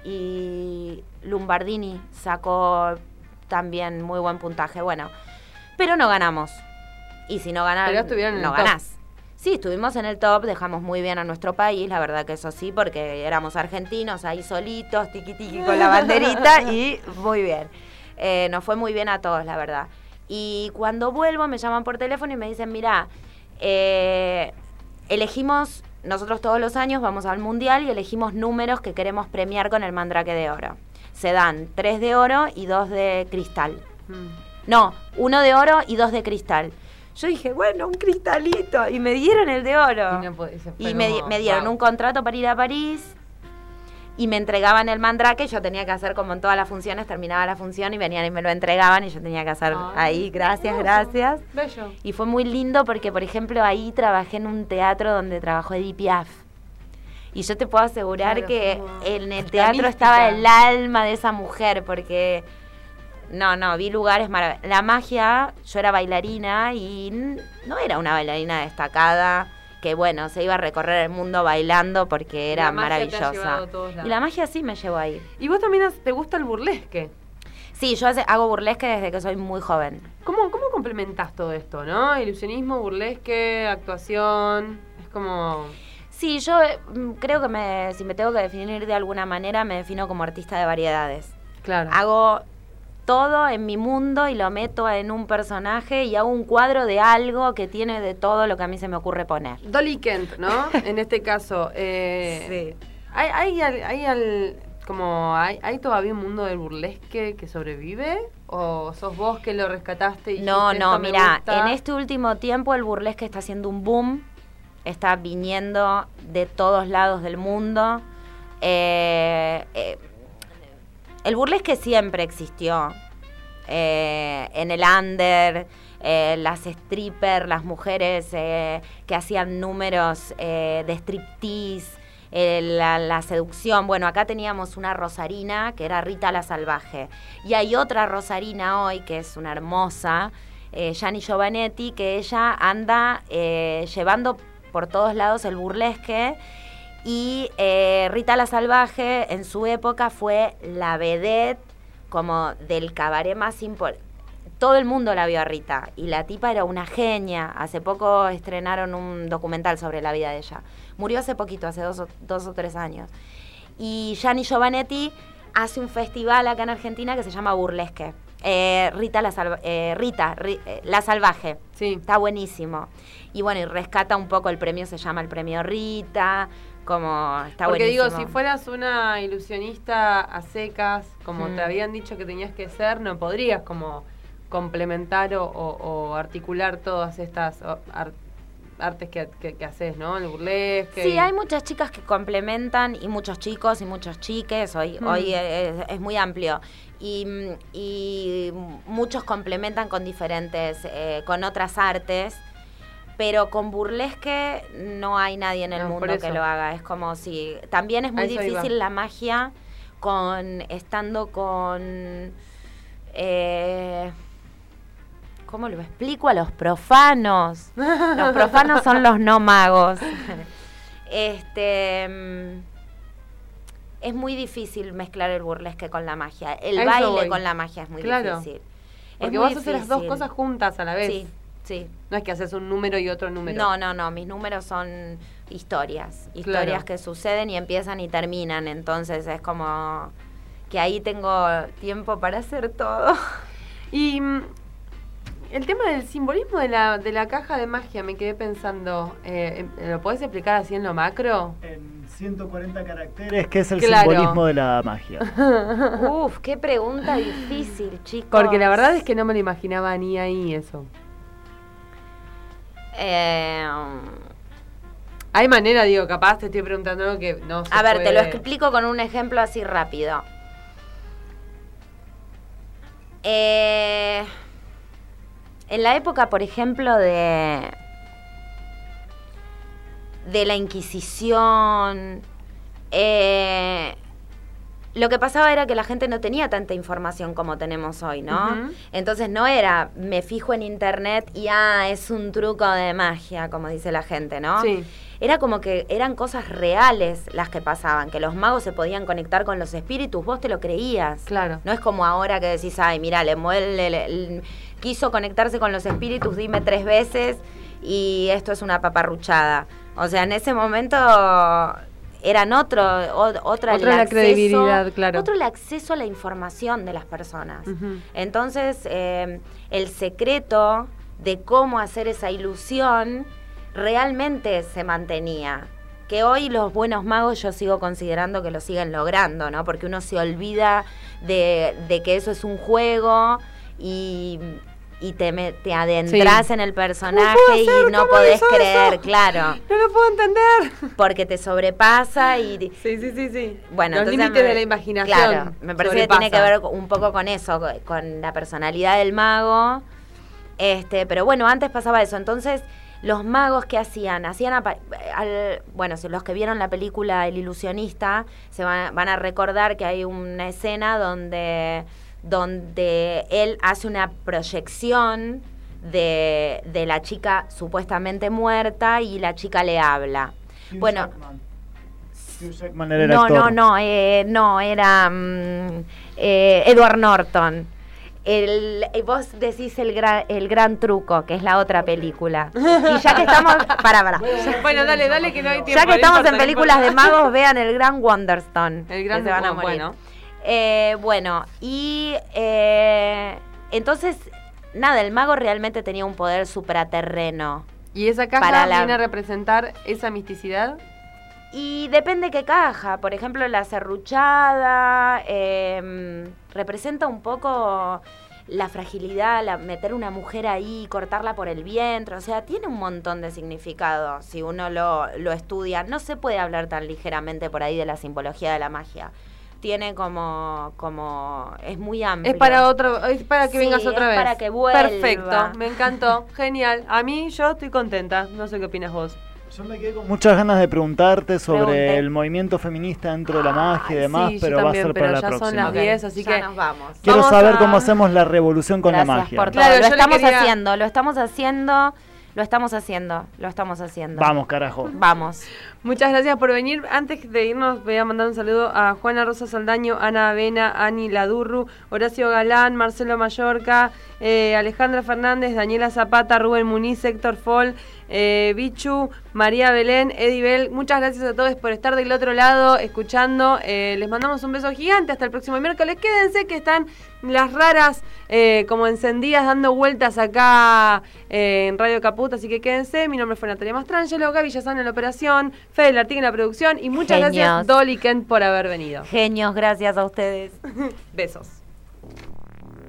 y Lombardini sacó también muy buen puntaje. Bueno, pero no ganamos. Y si no ganas, Pero estuvieron en no top. ganás. Sí, estuvimos en el top, dejamos muy bien a nuestro país, la verdad que eso sí, porque éramos argentinos ahí solitos, tiqui tiqui con la banderita y muy bien. Eh, nos fue muy bien a todos, la verdad. Y cuando vuelvo me llaman por teléfono y me dicen, mira, eh, elegimos, nosotros todos los años vamos al mundial y elegimos números que queremos premiar con el mandrake de oro. Se dan tres de oro y dos de cristal. Mm. No, uno de oro y dos de cristal. Yo dije, bueno, un cristalito. Y me dieron el de oro. Y, no me, como, me dieron wow. un contrato para ir a París y me entregaban el mandrake. Yo tenía que hacer como en todas las funciones, terminaba la función y venían y me lo entregaban y yo tenía que hacer ahí, gracias, gracias. Bello. Y fue muy lindo porque, por ejemplo, ahí trabajé en un teatro donde trabajó Edith Piaf. Y yo te puedo asegurar Claro, que en el teatro mística. estaba el alma de esa mujer porque... No, no, vi lugares maravillosos. La magia, yo era bailarina y no era una bailarina destacada que, bueno, se iba a recorrer el mundo bailando porque era maravillosa. Y la magia sí me llevó ahí. ¿Y vos también te gusta el burlesque? Sí, yo hace- hago burlesque desde que soy muy joven. ¿Cómo, ¿Cómo complementás todo esto, no? Ilusionismo, burlesque, actuación. Es como. Sí, yo mm, creo que me, si me tengo que definir de alguna manera, me defino como artista de variedades. Claro. Hago todo en mi mundo y lo meto en un personaje y hago un cuadro de algo que tiene de todo lo que a mí se me ocurre poner. Dolly Kent, ¿no? en este caso. Eh, ¿Hay, hay, al- hay al- como hay, hay todavía un mundo del burlesque que sobrevive? ¿O sos vos que lo rescataste y No, no, "Esto me mira, gusta"? en este último tiempo el burlesque está haciendo un boom, está viniendo de todos lados del mundo. Eh, eh, el burlesque siempre existió. Eh, en el under, eh, las strippers, las mujeres eh, que hacían números de striptease, la, la seducción. Bueno, acá teníamos una rosarina que era Rita la Salvaje. Y hay otra rosarina hoy que es una hermosa, Gianni Giovanetti, que ella anda llevando por todos lados el burlesque. Y eh, Rita la Salvaje en su época fue la vedette como del cabaret más importante. Todo el mundo la vio a Rita y la tipa era una genia. Hace poco estrenaron un documental sobre la vida de ella. Murió hace poquito, hace dos o, dos o tres años. Y Gianni Giovanetti hace un festival acá en Argentina que se llama Burlesque. Eh, Rita, la, Salva- eh, Rita Ri- eh, la Salvaje. Sí. Está buenísimo. Y bueno, y rescata un poco el premio, se llama el premio Rita. Como está Porque digo, si fueras una ilusionista a secas, como Mm. te habían dicho que tenías que ser, no podrías como complementar o, o- o articular todas estas ar- artes que, que, que haces, ¿no? El burlesque. Sí, y- hay muchas chicas que complementan y muchos chicos y muchos chiques. Hoy, Mm. hoy es, es muy amplio. Y, mm, y muchos complementan con diferentes, eh, con otras artes. Pero con burlesque no hay nadie en el No, mundo que lo haga. Es como si. También es A muy eso iba. difícil la magia con. estando con. eh, ¿Cómo lo explico a los profanos? Los profanos son los no magos. Este. mm, Es muy difícil mezclar el burlesque con la magia. El A baile voy. con la magia es muy Claro. difícil. Porque es vos muy haces las dos cosas juntas a la vez. Sí, sí. No es que haces un número y otro número. No, no, no. Mis números son historias. Historias Claro. que suceden y empiezan y terminan. Entonces es como que ahí tengo tiempo para hacer todo. Y mm, el tema del simbolismo de la, de la caja de magia, me quedé pensando, eh, ¿lo podés explicar así en lo macro? En 140 caracteres, ¿qué es el Claro. simbolismo de la magia? Uf, qué pregunta difícil, chicos. Porque la verdad es que no me lo imaginaba ni ahí eso. Eh, Hay manera, digo, capaz te estoy preguntando algo que no se a ver, te lo explico con un ejemplo así rápido. Eh, en la época, por ejemplo, de de la Inquisición, eh, lo que pasaba era que la gente no tenía tanta información como tenemos hoy, ¿no? Entonces no era, me fijo en internet y ah, es un truco de magia, como dice la gente, ¿no? Sí. Era como que eran cosas reales las que pasaban, que los magos se podían conectar con los espíritus, vos te lo creías. Claro. No es como ahora que decís, ay, mira, le muele, le- le- quiso conectarse con los espíritus, dime tres veces y esto es una paparruchada. O sea, en ese momento eran otro, o- otra el Otra la acceso- credibilidad, claro. Otro el acceso a la información de las personas. Entonces, eh, el secreto de cómo hacer esa ilusión realmente se mantenía. Que hoy los buenos magos yo sigo considerando que lo siguen logrando, ¿no? Porque uno se olvida de, de que eso es un juego y, y te, me- te adentras Sí. en el personaje y no ¿Cómo podés creer, eso? claro. No lo puedo entender. Porque te sobrepasa y... Sí, sí, sí, sí. Bueno, Los límites de la imaginación. Claro, me parece que tiene que ver un poco con eso, co- con la personalidad del mago. Este, pero bueno, antes pasaba eso. Entonces, los magos que hacían, hacían al- bueno, si los que vieron la película El ilusionista se van, van a recordar que hay una escena donde donde él hace una proyección de, de la chica supuestamente muerta y la chica le habla. Bueno, Hugh Jackman era el no, no, no, eh, no, era mm, eh, Edward Norton. El, eh, vos decís el gran, el gran truco, que es la otra película. Y ya que estamos, para, para. Bueno, dale, dale, que no hay tiempo. Ya que estamos en películas de magos, vean el gran Wonderstone. El gran que se van a bueno, morir. bueno. Eh, bueno, y eh, entonces, nada, el mago realmente tenía un poder supraterreno. ¿Y esa caja Para la- viene a representar esa misticidad? Y depende qué caja. Por ejemplo, la serruchada em, representa un poco la fragilidad, la, meter una mujer ahí, cortarla por el vientre. O sea, tiene un montón de significado si uno lo, lo estudia. No se puede hablar tan ligeramente por ahí de la simbología de la magia. Tiene como, como es muy amplio. Es para otro, es para que Sí, vengas otra es vez. para que vuelva. Perfecto, me encantó, genial. A mí yo estoy contenta. No sé qué opinas vos. Yo me quedé con muchas ganas de preguntarte sobre Pregunte. el movimiento feminista dentro de la magia y demás, sí, pero va a ser pero para la ya son próxima. las 10, así Ya que nos vamos. Quiero Vamos saber a- cómo hacemos la revolución con la magia. por todo. Claro, lo estamos quería- haciendo, lo estamos haciendo, lo estamos haciendo, lo estamos haciendo. Vamos, carajo. Vamos. Muchas gracias por venir. Antes de irnos, voy a mandar un saludo a Juana Rosa Saldaño, Ana Avena, Ani Ladurru, Horacio Galán, Marcelo Mallorca, eh, Alejandra Fernández, Daniela Zapata, Rubén Muniz, Héctor Fol, eh, Bichu, María Belén, Edibel. Muchas gracias a todos por estar del otro lado escuchando. Eh, les mandamos un beso gigante. Hasta el próximo miércoles. Quédense que están las raras eh, como encendidas dando vueltas acá eh, en Radio Caput. Así que quédense. Mi nombre fue Natalia Mastrangelo, Gaby Yazán en la operación, Fede en la producción y muchas Genios. gracias Dolly Kent por haber venido. Genios, gracias a ustedes. Besos.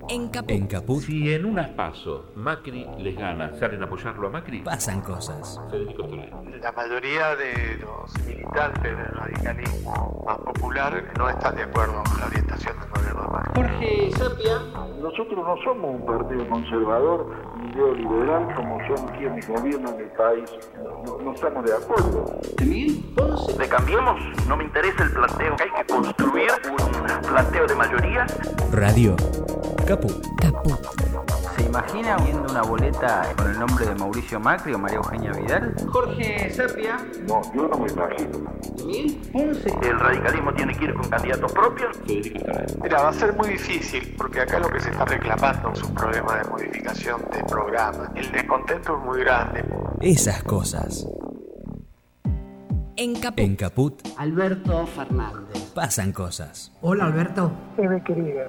En Caput. En Caput Si en unas pasos Macri les gana, ¿salen a apoyarlo a Macri? pasan cosas. Federico. La mayoría de los militantes del radicalismo más popular no están de acuerdo con la orientación del gobierno de Macri. Jorge Sapia, nosotros no somos un partido conservador ni neoliberal como son quienes gobiernan el país. No, no estamos de acuerdo. ¿De cambiemos? No me interesa el planteo. Hay que construir un planteo de mayoría. Radio Caput. ¿Se imagina viendo una boleta con el nombre de Mauricio Macri o María Eugenia Vidal? Jorge Sapia. No, yo no me imagino. El radicalismo tiene que ir con candidatos propios. Mira, va a ser muy difícil porque acá lo que se está reclamando es un problema de modificación de programa. El descontento es muy grande. Esas cosas. En Caput. En Caput Alberto Fernández. pasan cosas. Hola Alberto. Eve querida,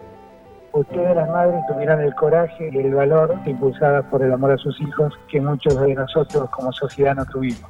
ustedes las madres tuvieran el coraje y el valor impulsadas por el amor a sus hijos que muchos de nosotros como sociedad no tuvimos.